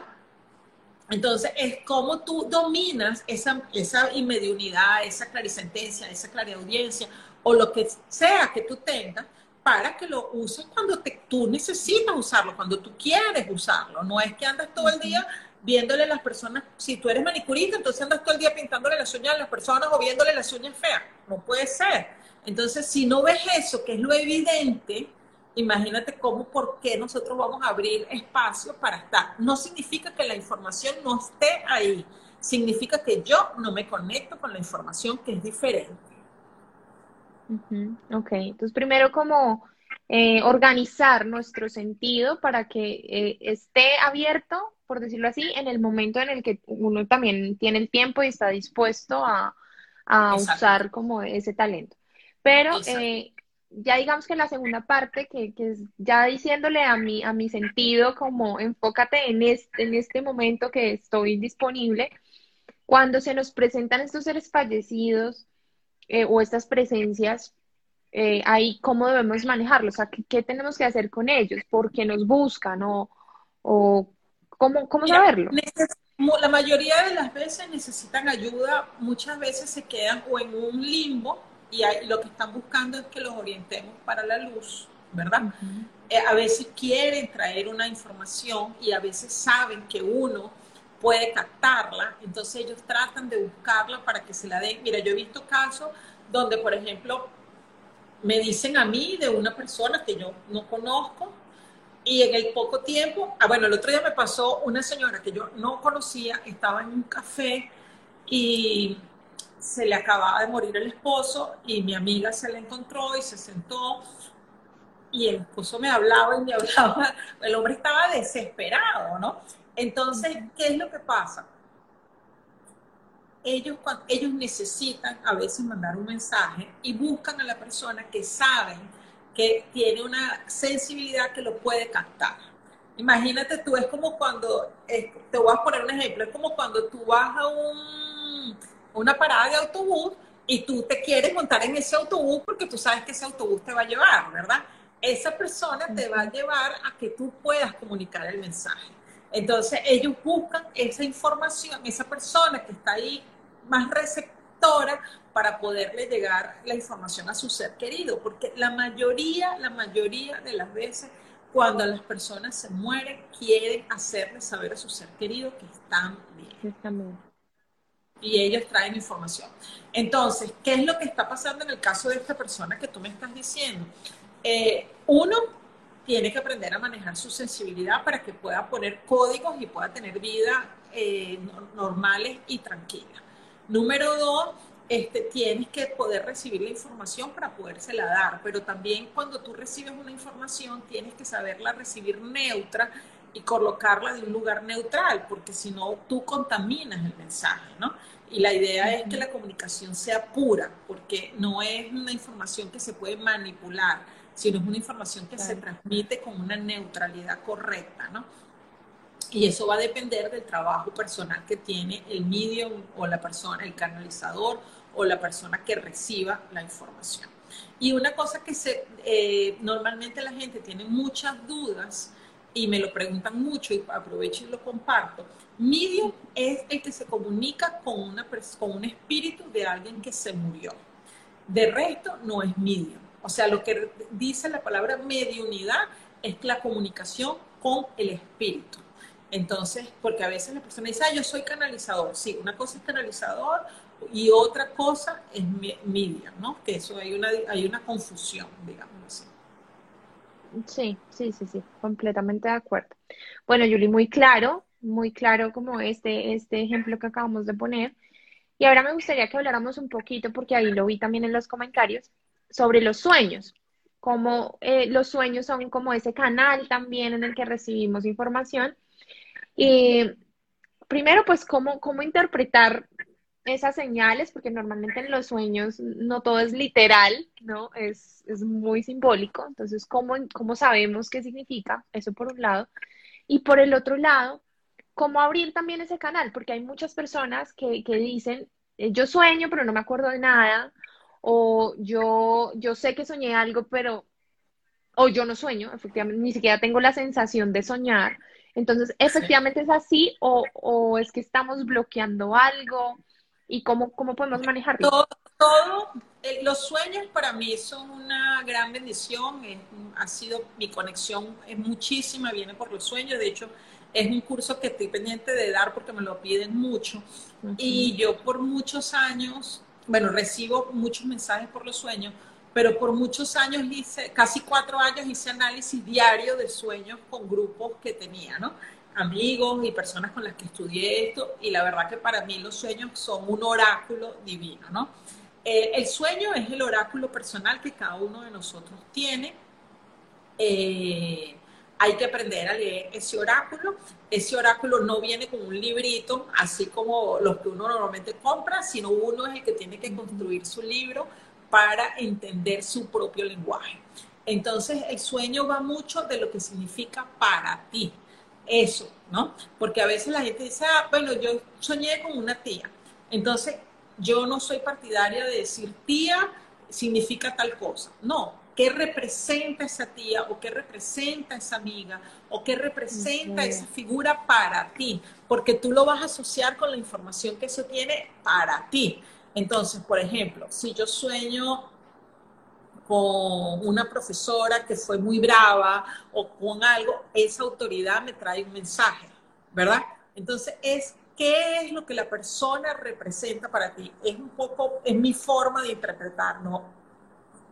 Entonces es como tú dominas esa, esa inmediunidad, esa clarisentencia, esa clariaudiencia o lo que sea que tú tengas para que lo uses cuando tú necesitas usarlo, cuando tú quieres usarlo. No es que andas todo el día viéndole a las personas, si tú eres manicurista, entonces andas todo el día pintándole las uñas a las personas o viéndole las uñas feas. No puede ser. Entonces, si no ves eso, que es lo evidente, imagínate cómo, por qué nosotros vamos a abrir espacio para estar. No significa que la información no esté ahí, significa que yo no me conecto con la información que es diferente. Ok, entonces primero como eh, organizar nuestro sentido para que eh, esté abierto, por decirlo así, en el momento en el que uno también tiene el tiempo y está dispuesto a, usar como ese talento. Pero eh, ya digamos que la segunda parte, que, que, es ya diciéndole a mi, a mi sentido como enfócate en este, en este momento que estoy disponible, cuando se nos presentan estos seres fallecidos, eh, o estas presencias, eh, ahí cómo debemos manejarlos, o sea, ¿qué, tenemos que hacer con ellos, por qué nos buscan o, o cómo, cómo saberlo. La mayoría de las veces necesitan ayuda, muchas veces se quedan o en un limbo y lo que están buscando es que los orientemos para la luz, ¿verdad? Eh, a veces quieren traer una información y a veces saben que uno puede captarla, entonces ellos tratan de buscarla para que se la den. Mira, yo he visto casos donde, por ejemplo, me dicen a mí de una persona que yo no conozco y en el poco tiempo, ah, bueno, el otro día me pasó una señora que yo no conocía, estaba en un café y se le acababa de morir el esposo y mi amiga se la encontró y se sentó y el esposo me hablaba y me hablaba, el hombre estaba desesperado, ¿no? Entonces, ¿qué es lo que pasa? Ellos, ellos necesitan a veces mandar un mensaje y buscan a la persona que saben que tiene una sensibilidad que lo puede captar. Imagínate tú, es como cuando, te voy a poner un ejemplo, es como cuando tú vas a un, una parada de autobús y tú te quieres montar en ese autobús porque tú sabes que ese autobús te va a llevar, ¿verdad? Esa persona te va a llevar a que tú puedas comunicar el mensaje. Entonces ellos buscan esa información, esa persona que está ahí más receptora para poderle llegar la información a su ser querido, porque la mayoría, la mayoría de las veces cuando las personas se mueren quieren hacerle saber a su ser querido que están bien. Y ellos traen información. Entonces, ¿qué es lo que está pasando en el caso de esta persona que tú me estás diciendo? Eh, uno, tiene que aprender a manejar su sensibilidad para que pueda poner códigos y pueda tener vida eh, normales y tranquila. Número dos, este, tienes que poder recibir la información para podérsela dar, pero también cuando tú recibes una información tienes que saberla recibir neutra y colocarla de un lugar neutral, porque si no tú contaminas el mensaje, ¿no? Y la idea es que la comunicación sea pura, porque no es una información que se puede manipular, sino es una información que se transmite con una neutralidad correcta, ¿no? Y eso va a depender del trabajo personal que tiene el medium o la persona, el canalizador o la persona que reciba la información. Y una cosa que se, eh, normalmente la gente tiene muchas dudas y me lo preguntan mucho y aprovecho y lo comparto. Medium es el que se comunica con, una, con un espíritu de alguien que se murió. De resto, no es medium. O sea, lo que dice la palabra mediunidad es la comunicación con el espíritu. Entonces, porque a veces la persona dice, ah, yo soy canalizador. Sí, una cosa es canalizador y otra cosa es media, ¿no? Que eso hay una, hay una confusión, digamos así. Sí, sí, sí, sí, completamente de acuerdo. Bueno, Yuli, muy claro, muy claro como este, este ejemplo que acabamos de poner. Y ahora me gustaría que habláramos un poquito, porque ahí lo vi también en los comentarios, sobre los sueños, como eh, los sueños son como ese canal también en el que recibimos información y primero, pues, cómo, cómo interpretar esas señales, porque normalmente en los sueños no todo es literal, ¿no? Es, es muy simbólico. Entonces, ¿cómo, ¿cómo sabemos qué significa? Eso por un lado. Y por el otro lado, ¿cómo abrir también ese canal? Porque hay muchas personas que, que dicen, eh, yo sueño, pero no me acuerdo de nada, o yo, yo sé que soñé algo, pero, o yo no sueño, efectivamente, ni siquiera tengo la sensación de soñar. Entonces, ¿efectivamente es así o, es que estamos bloqueando algo? ¿Y cómo, cómo podemos manejarlo? Todo, todo eh, los sueños para mí son una gran bendición, ha sido mi conexión, es muchísima, viene por los sueños, de hecho es un curso que estoy pendiente de dar porque me lo piden mucho y yo por muchos años, bueno, recibo muchos mensajes por los sueños, pero por muchos años hice, casi cuatro años hice análisis diario de sueños con grupos que tenía, ¿no? Amigos y personas con las que estudié esto, y la verdad que para mí los sueños son un oráculo divino, ¿no? Eh, el sueño es el oráculo personal que cada uno de nosotros tiene. Eh, hay que aprender a leer ese oráculo. Ese oráculo no viene con un librito, así como los que uno normalmente compra, sino uno es el que tiene que construir su libro para entender su propio lenguaje. Entonces, el sueño va mucho de lo que significa para ti. Eso, ¿no? Porque a veces la gente dice, ah, bueno, yo soñé con una tía. Entonces, yo no soy partidaria de decir tía significa tal cosa. No, ¿qué representa esa tía o qué representa esa amiga o qué representa esa figura para ti? Porque tú lo vas a asociar con la información que eso tiene para ti. Entonces, por ejemplo, si yo sueño con una profesora que fue muy brava o con algo, esa autoridad me trae un mensaje, ¿verdad? Entonces, es qué es lo que la persona representa para ti. Es un poco, es mi forma de interpretar, no,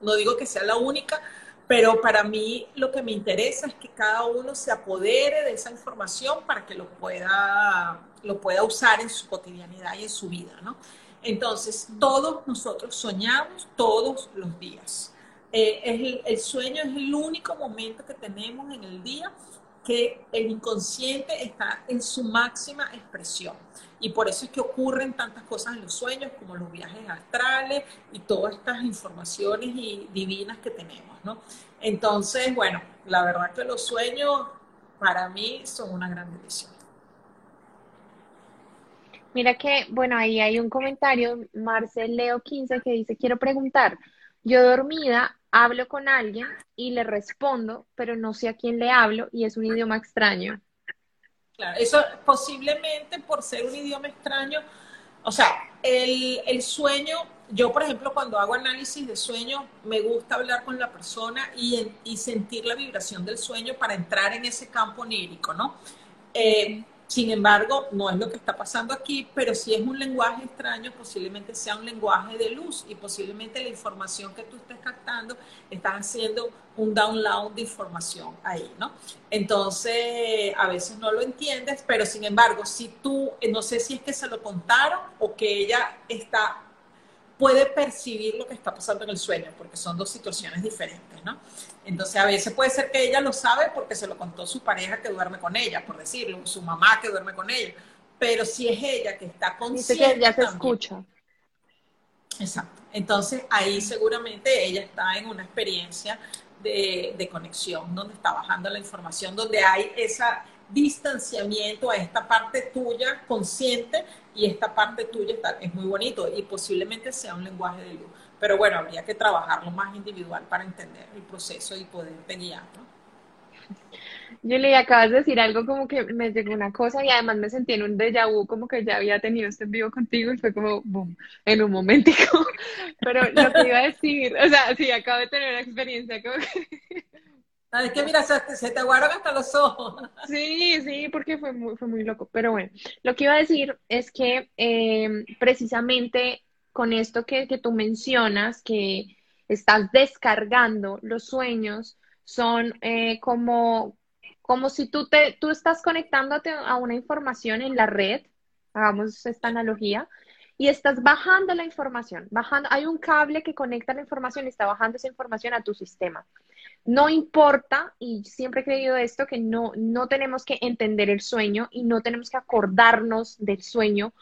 no digo que sea la única, pero para mí lo que me interesa es que cada uno se apodere de esa información para que lo pueda, lo pueda usar en su cotidianidad y en su vida, ¿no? Entonces, todos nosotros soñamos todos los días. Eh, el, sueño es el único momento que tenemos en el día que el inconsciente está en su máxima expresión. Y por eso es que ocurren tantas cosas en los sueños, como los viajes astrales y todas estas informaciones y divinas que tenemos, ¿no? Entonces, bueno, la verdad que los sueños para mí son una gran bendición. Mira que, bueno, ahí hay un comentario, Marcel Leo 15, que dice, quiero preguntar, yo dormida hablo con alguien y le respondo, pero no sé a quién le hablo y es un idioma extraño. Claro, eso posiblemente por ser un idioma extraño, o sea, el, sueño, yo por ejemplo cuando hago análisis de sueño, me gusta hablar con la persona y, y sentir la vibración del sueño para entrar en ese campo onírico, ¿no? Eh, sin embargo, no es lo que está pasando aquí, pero si es un lenguaje extraño, posiblemente sea un lenguaje de luz y posiblemente la información que tú estés captando está haciendo un download de información ahí, ¿no? Entonces, a veces no lo entiendes, pero sin embargo, si tú, no sé si es que se lo contaron o que ella está puede percibir lo que está pasando en el sueño, porque son dos situaciones diferentes, ¿no? Entonces a veces puede ser que ella lo sabe porque se lo contó su pareja que duerme con ella, por decirlo, su mamá que duerme con ella, pero si es ella que está consciente. Dice que ya se escucha. Exacto. Entonces ahí seguramente ella está en una experiencia de, de, conexión, donde está bajando la información, donde hay ese distanciamiento a esta parte tuya consciente y esta parte tuya está, es muy bonito y posiblemente sea un lenguaje de luz. Pero bueno, habría que trabajarlo más individual para entender el proceso y poder guiar, ¿no? Yo le acabas de decir algo como que me llegó una cosa y además me sentí en un déjà vu, como que ya había tenido este en vivo contigo y fue como, boom, en un momentico. Pero lo que iba a decir, o sea, sí, acabo de tener una experiencia como que... Es que mira, se, te aguaron hasta los ojos. Sí, sí, porque fue muy, fue muy loco. Pero bueno, lo que iba a decir es que eh, precisamente con esto que, que tú mencionas, que estás descargando los sueños, son eh, como, como si tú, te, tú estás conectándote a una información en la red, hagamos esta analogía, y estás bajando la información, bajando, hay un cable que conecta la información y está bajando esa información a tu sistema. No importa, y siempre he creído esto, que no, no tenemos que entender el sueño y no tenemos que acordarnos del sueño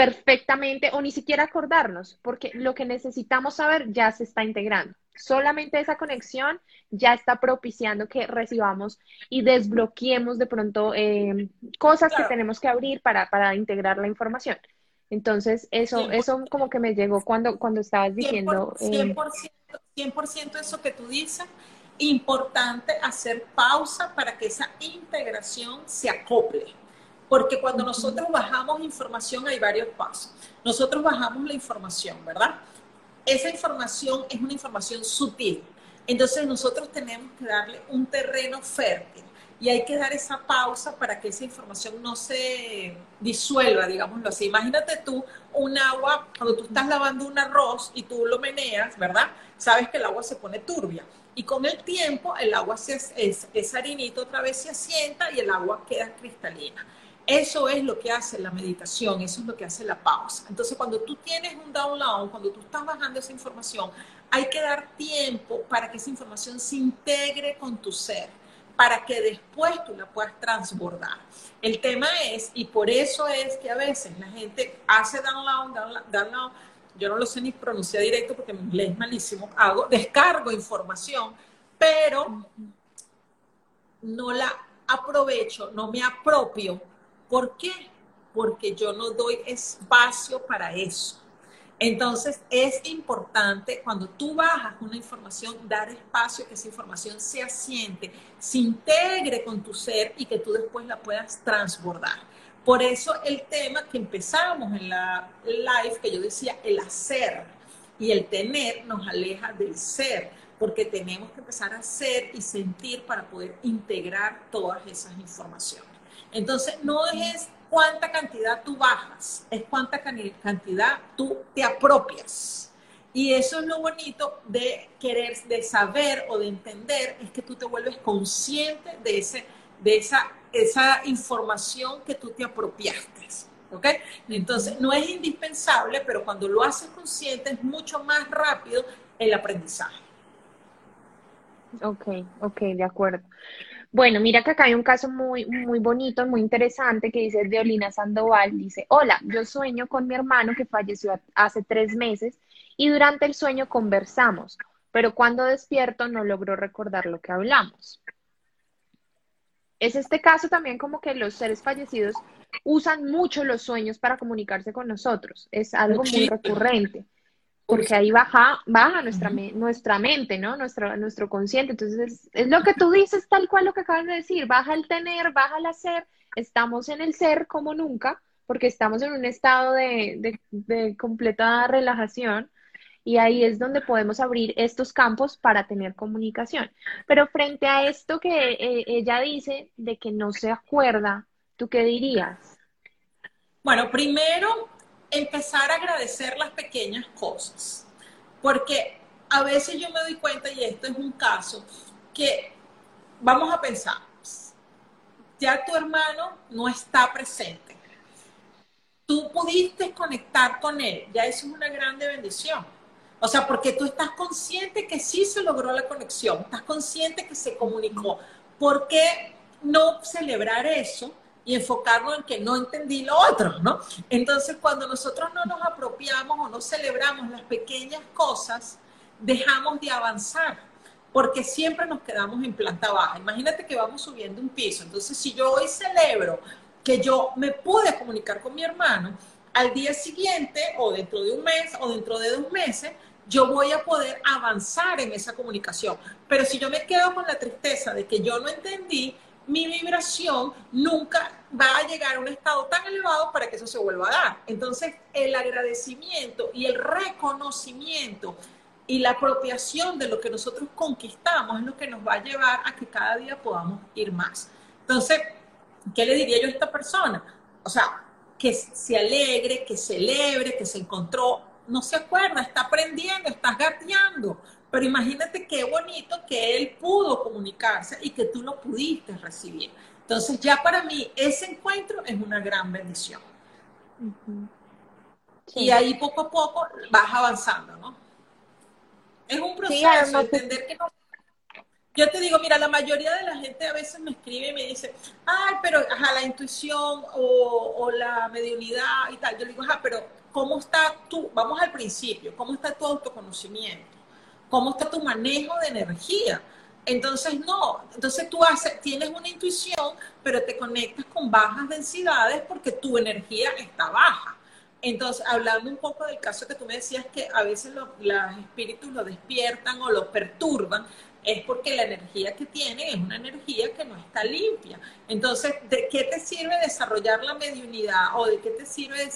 perfectamente o ni siquiera acordarnos, porque lo que necesitamos saber ya se está integrando. Solamente esa conexión ya está propiciando que recibamos y desbloqueemos de pronto eh, cosas que tenemos que abrir para, para integrar la información. Entonces, eso, eso como que me llegó cuando, cuando estabas diciendo... 100%, 100%, eh, eso que tú dices, importante hacer pausa para que esa integración se acople. Porque cuando nosotros bajamos información hay varios pasos. Nosotros bajamos la información, ¿verdad? Esa información es una información sutil. Entonces nosotros tenemos que darle un terreno fértil y hay que dar esa pausa para que esa información no se disuelva, digámoslo así. Imagínate tú un agua, cuando tú estás lavando un arroz y tú lo meneas, ¿verdad? Sabes que el agua se pone turbia. Y con el tiempo el agua, se, es, esa harinita otra vez se asienta y el agua queda cristalina. Eso es lo que hace la meditación, eso es lo que hace la pausa. Entonces, cuando tú tienes un download, cuando tú estás bajando esa información, hay que dar tiempo para que esa información se integre con tu ser para que después tú la puedas transbordar. El tema es, y por eso es que a veces la gente hace download, download, download yo no lo sé ni pronunciar directo porque mi inglés es malísimo, hago, descargo información, pero no la aprovecho, no me apropio. ¿Por qué? Porque yo no doy espacio para eso. Entonces, es importante cuando tú bajas una información, dar espacio que esa información se asiente, se integre con tu ser y que tú después la puedas transbordar. Por eso el tema que empezamos en la live, que yo decía, el hacer y el tener nos aleja del ser, porque tenemos que empezar a hacer y sentir para poder integrar todas esas informaciones. Entonces, no es cuánta cantidad tú bajas, es cuánta cantidad tú te apropias. Y eso es lo bonito de querer, de saber o de entender, es que tú te vuelves consciente de, ese, de esa, esa información que tú te apropiaste. ¿Ok? Entonces, no es indispensable, pero cuando lo haces consciente es mucho más rápido el aprendizaje. Ok, ok, de acuerdo. Bueno, mira que acá hay un caso muy, muy bonito, muy interesante que dice Deolina Sandoval. Dice, hola, yo sueño con mi hermano que falleció hace tres meses y durante el sueño conversamos, pero cuando despierto no logro recordar lo que hablamos. Es este caso también como que los seres fallecidos usan mucho los sueños para comunicarse con nosotros. Es algo muy recurrente porque ahí baja, baja nuestra, nuestra mente, ¿no? Nuestro, nuestro consciente. Entonces, es, lo que tú dices, tal cual lo que acabas de decir, baja el tener, baja el hacer, estamos en el ser como nunca, porque estamos en un estado de, de, completa relajación y ahí es donde podemos abrir estos campos para tener comunicación. Pero frente a esto que eh, ella dice de que no se acuerda, ¿tú qué dirías? Bueno, primero empezar a agradecer las pequeñas cosas. Porque a veces yo me doy cuenta, y esto es un caso, que vamos a pensar, ya tu hermano no está presente. tú pudiste conectar con él, ya eso es una grande bendición. O sea, porque tú estás consciente que sí se logró la conexión, estás consciente que se comunicó. ¿Por qué no celebrar eso y enfocarnos en que no entendí lo otro, ¿no? Entonces, cuando nosotros no nos apropiamos o no celebramos las pequeñas cosas, dejamos de avanzar, porque siempre nos quedamos en planta baja. Imagínate que vamos subiendo un piso. Entonces, si yo hoy celebro que yo me pude comunicar con mi hermano, al día siguiente o dentro de un mes o dentro de dos meses, yo voy a poder avanzar en esa comunicación. Pero si yo me quedo con la tristeza de que yo no entendí, mi vibración nunca va a llegar a un estado tan elevado para que eso se vuelva a dar. Entonces, el agradecimiento y el reconocimiento y la apropiación de lo que nosotros conquistamos es lo que nos va a llevar a que cada día podamos ir más. Entonces, ¿qué le diría yo a esta persona? O sea, que se alegre, que celebre, que se encontró, no se acuerda, está aprendiendo, está gateando, pero imagínate qué bonito que él pudo comunicarse y que tú lo pudiste recibir. Entonces ya para mí ese encuentro es una gran bendición. Y ahí poco a poco vas avanzando, ¿no? Es un proceso, entender que no... Yo te digo, mira, la mayoría de la gente a veces me escribe y me dice, ay, pero ajá, la intuición o, o la mediunidad y tal. Yo le digo, ajá, pero ¿cómo está tú? Vamos al principio, ¿cómo está tu autoconocimiento? cómo está tu manejo de energía. Entonces, no, entonces tú haces, tienes una intuición, pero te conectas con bajas densidades porque tu energía está baja. Entonces, hablando un poco del caso que tú me decías que a veces los espíritus lo despiertan o lo perturban, es porque la energía que tienen es una energía que no está limpia. Entonces, ¿de qué te sirve desarrollar la mediunidad o de qué te sirve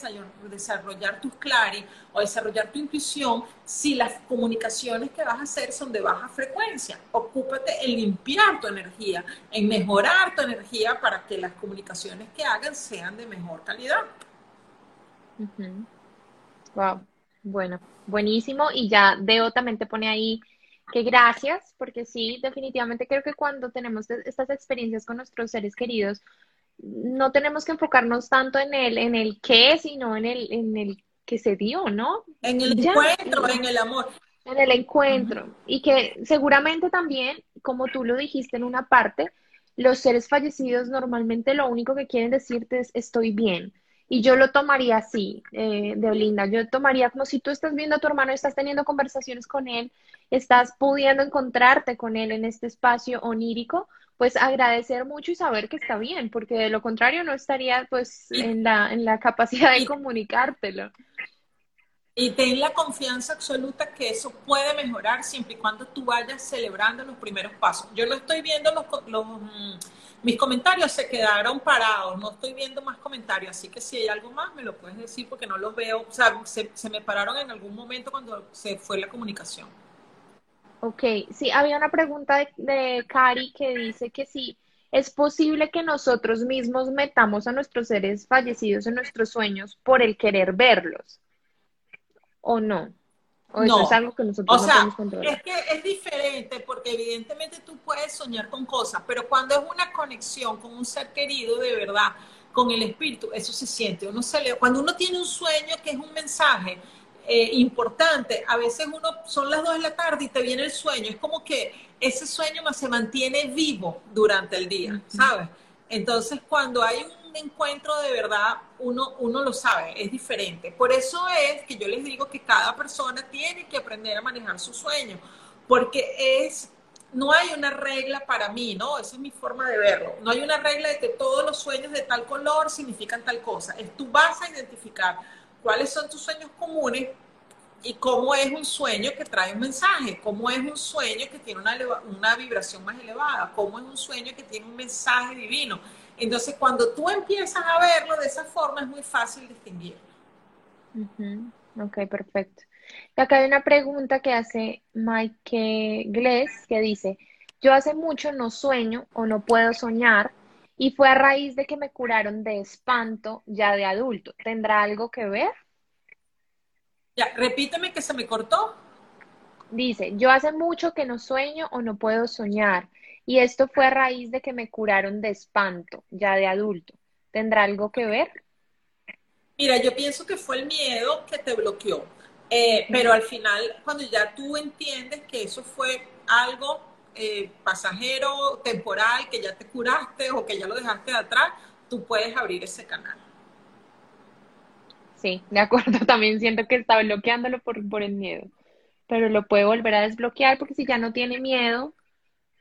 desarrollar tus claris o desarrollar tu intuición si las comunicaciones que vas a hacer son de baja frecuencia? Ocúpate en limpiar tu energía, en mejorar tu energía para que las comunicaciones que hagan sean de mejor calidad. Wow, bueno, buenísimo. Y ya Deo también te pone ahí que gracias, porque sí, definitivamente creo que cuando tenemos estas experiencias con nuestros seres queridos, no tenemos que enfocarnos tanto en el, en el qué, sino en el, en el que se dio, ¿no? En el encuentro, en el amor. En el encuentro. Y que seguramente también, como tú lo dijiste en una parte, los seres fallecidos normalmente lo único que quieren decirte es estoy bien. Y yo lo tomaría así, eh, de Olinda. Yo tomaría como si tú estás viendo a tu hermano, estás teniendo conversaciones con él, estás pudiendo encontrarte con él en este espacio onírico, pues agradecer mucho y saber que está bien, porque de lo contrario no estaría pues en la, en la capacidad de comunicártelo. Y ten la confianza absoluta que eso puede mejorar siempre y cuando tú vayas celebrando los primeros pasos. Yo no estoy viendo los, los mm, mis comentarios se quedaron parados, no estoy viendo más comentarios, así que si hay algo más me lo puedes decir porque no los veo, o sea, se, me pararon en algún momento cuando se fue la comunicación. Ok, sí, había una pregunta de, de Cari que dice que sí, es posible que nosotros mismos metamos a nuestros seres fallecidos en nuestros sueños por el querer verlos, ¿o no? O no, es algo que nosotros o sea, Es que es diferente porque evidentemente tú puedes soñar con cosas, pero cuando es una conexión con un ser querido de verdad, con el espíritu, eso se siente. Uno se le, cuando uno tiene un sueño que es un mensaje eh, importante, a veces uno son las dos de la tarde y te viene el sueño. Es como que ese sueño se mantiene vivo durante el día, ¿sabes? Entonces, cuando hay un encuentro de verdad, uno, uno lo sabe, es diferente. Por eso es que yo les digo que cada persona tiene que aprender a manejar su sueño, porque es, no hay una regla para mí, ¿no? Esa es mi forma de verlo. No hay una regla de que todos los sueños de tal color significan tal cosa. Es tú vas a identificar cuáles son tus sueños comunes y cómo es un sueño que trae un mensaje, cómo es un sueño que tiene una, una vibración más elevada, cómo es un sueño que tiene un mensaje divino. Entonces, cuando tú empiezas a verlo de esa forma, es muy fácil distinguirlo. Ok, perfecto. Y acá hay una pregunta que hace Mike Gless, que dice, yo hace mucho no sueño o no puedo soñar y fue a raíz de que me curaron de espanto ya de adulto. ¿Tendrá algo que ver? Ya, repíteme que se me cortó. Dice, yo hace mucho que no sueño o no puedo soñar y esto fue a raíz de que me curaron de espanto, ya de adulto. ¿Tendrá algo que ver? Mira, yo pienso que fue el miedo que te bloqueó, eh, pero al final, cuando ya tú entiendes que eso fue algo eh, pasajero, temporal, que ya te curaste o que ya lo dejaste de atrás, tú puedes abrir ese canal. Sí, de acuerdo, también siento que está bloqueándolo por, por el miedo, pero lo puede volver a desbloquear porque si ya no tiene miedo,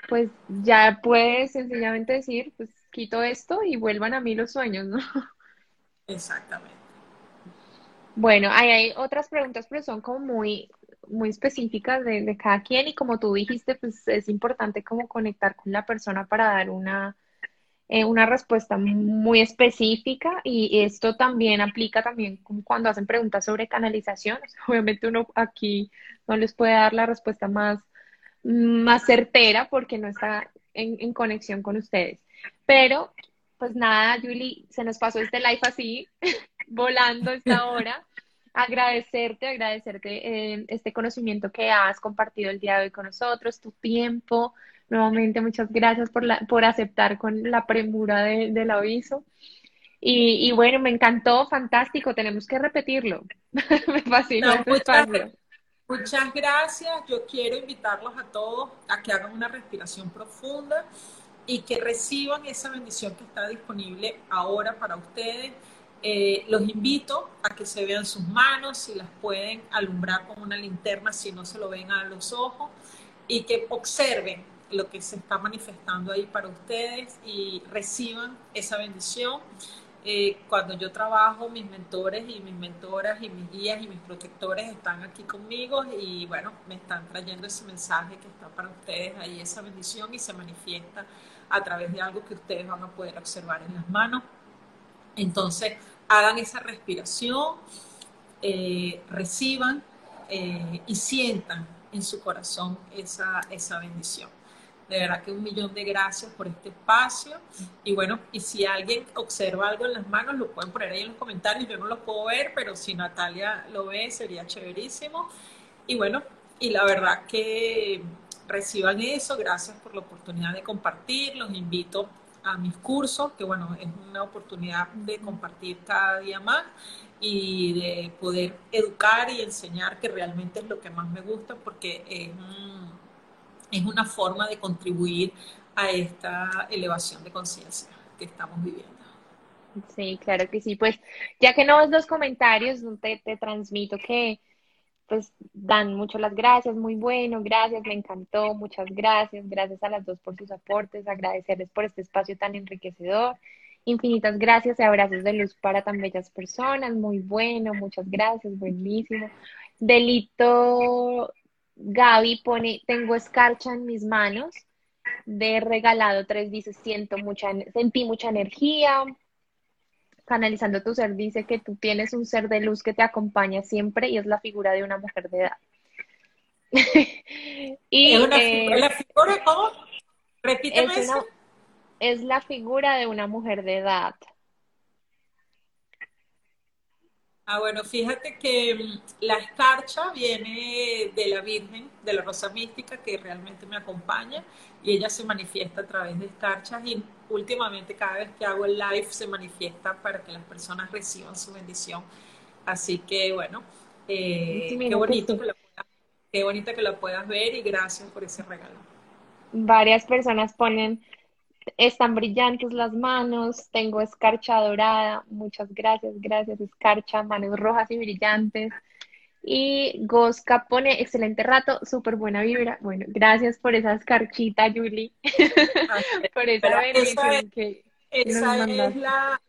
pues ya puede sencillamente decir, pues quito esto y vuelvan a mí los sueños, ¿no? Exactamente. Bueno, ahí hay otras preguntas, pero son como muy, muy específicas de, de cada quien y como tú dijiste, pues es importante como conectar con la persona para dar una, eh, una respuesta muy específica y esto también aplica también cuando hacen preguntas sobre canalización. Obviamente uno aquí no les puede dar la respuesta más, más certera porque no está en, en conexión con ustedes. Pero, pues nada, Julie, se nos pasó este live así. volando esta hora. Agradecerte, agradecerte eh, este conocimiento que has compartido el día de hoy con nosotros, tu tiempo. Nuevamente, muchas gracias por, la, por aceptar con la premura del aviso. Y, bueno, me encantó, fantástico, tenemos que repetirlo. me fascinó este muchas, muchas gracias. Yo quiero invitarlos a todos a que hagan una respiración profunda y que reciban esa bendición que está disponible ahora para ustedes eh, los invito a que se vean sus manos, si las pueden alumbrar con una linterna, si no se lo ven a los ojos, y que observen lo que se está manifestando ahí para ustedes y reciban esa bendición. Eh, cuando yo trabajo, mis mentores y mis mentoras y mis guías y mis protectores están aquí conmigo y bueno, me están trayendo ese mensaje que está para ustedes ahí, esa bendición y se manifiesta a través de algo que ustedes van a poder observar en las manos. Entonces, hagan esa respiración, eh, reciban eh, y sientan en su corazón esa, esa bendición. De verdad que un millón de gracias por este espacio. Y bueno, y si alguien observa algo en las manos, lo pueden poner ahí en los comentarios. Yo no lo puedo ver, pero si Natalia lo ve, sería chéverísimo. Y bueno, y la verdad que reciban eso. Gracias por la oportunidad de compartir. Los invito a mis cursos, que bueno, es una oportunidad de compartir cada día más y de poder educar y enseñar, que realmente es lo que más me gusta, porque es, es una forma de contribuir a esta elevación de conciencia que estamos viviendo. Sí, claro que sí. Pues ya que no ves los comentarios, te, te transmito que pues dan mucho las gracias, muy bueno, gracias, me encantó, muchas gracias, gracias a las dos por sus aportes, agradecerles por este espacio tan enriquecedor. Infinitas gracias y abrazos de luz para tan bellas personas, muy bueno, muchas gracias, buenísimo. Delito Gaby pone, tengo escarcha en mis manos, de regalado tres dice, siento mucha, sentí mucha energía, canalizando tu ser, dice que tú tienes un ser de luz que te acompaña siempre y es la figura de una mujer de edad. y, ¿Es eh, la figura cómo? Repíteme es, es la figura de una mujer de edad. Ah, bueno, fíjate que mm, la escarcha viene de la Virgen, de la Rosa Mística, que realmente me acompaña, y ella se manifiesta a través de escarchas, y últimamente cada vez que hago el live se manifiesta para que las personas reciban su bendición. Así que, bueno, eh, qué bonito que la puedas, qué bonita que la puedas ver y gracias por ese regalo. Varias personas ponen están brillantes las manos, tengo escarcha dorada, muchas gracias, gracias escarcha, manos rojas y brillantes. Y Gosca pone excelente rato, súper buena vibra. Bueno, gracias por esa escarchita, Julie. por esa bendición que Esa es la,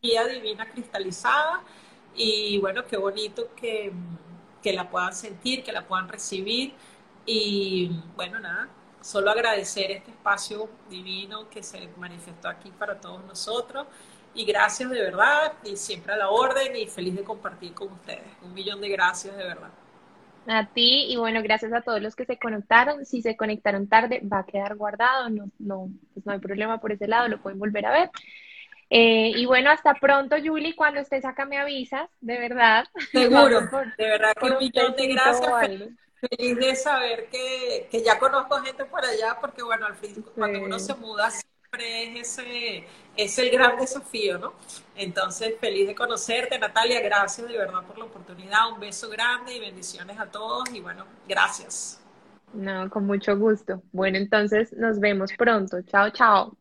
energía divina cristalizada. Y bueno, qué bonito que, que la puedan sentir, que la puedan recibir. Y bueno, nada, solo agradecer este espacio divino que se manifestó aquí para todos nosotros. Y gracias de verdad, y siempre a la orden, y feliz de compartir con ustedes. Un millón de gracias de verdad. A ti, y bueno, gracias a todos los que se conectaron. Si se conectaron tarde, va a quedar guardado, no, no, pues no hay problema por ese lado, lo pueden volver a ver. Eh, y bueno, hasta pronto, Julie. Cuando estés acá me avisas, de verdad. Seguro, de verdad que un millón de gracias feliz de saber que, que, ya conozco gente por allá, porque bueno, al fin, cuando uno se muda, siempre es ese, es el gran desafío, ¿no? Entonces, feliz de conocerte, Natalia, gracias de verdad por la oportunidad, un beso grande y bendiciones a todos y bueno, gracias. No, con mucho gusto. Bueno, entonces nos vemos pronto. Chao, chao.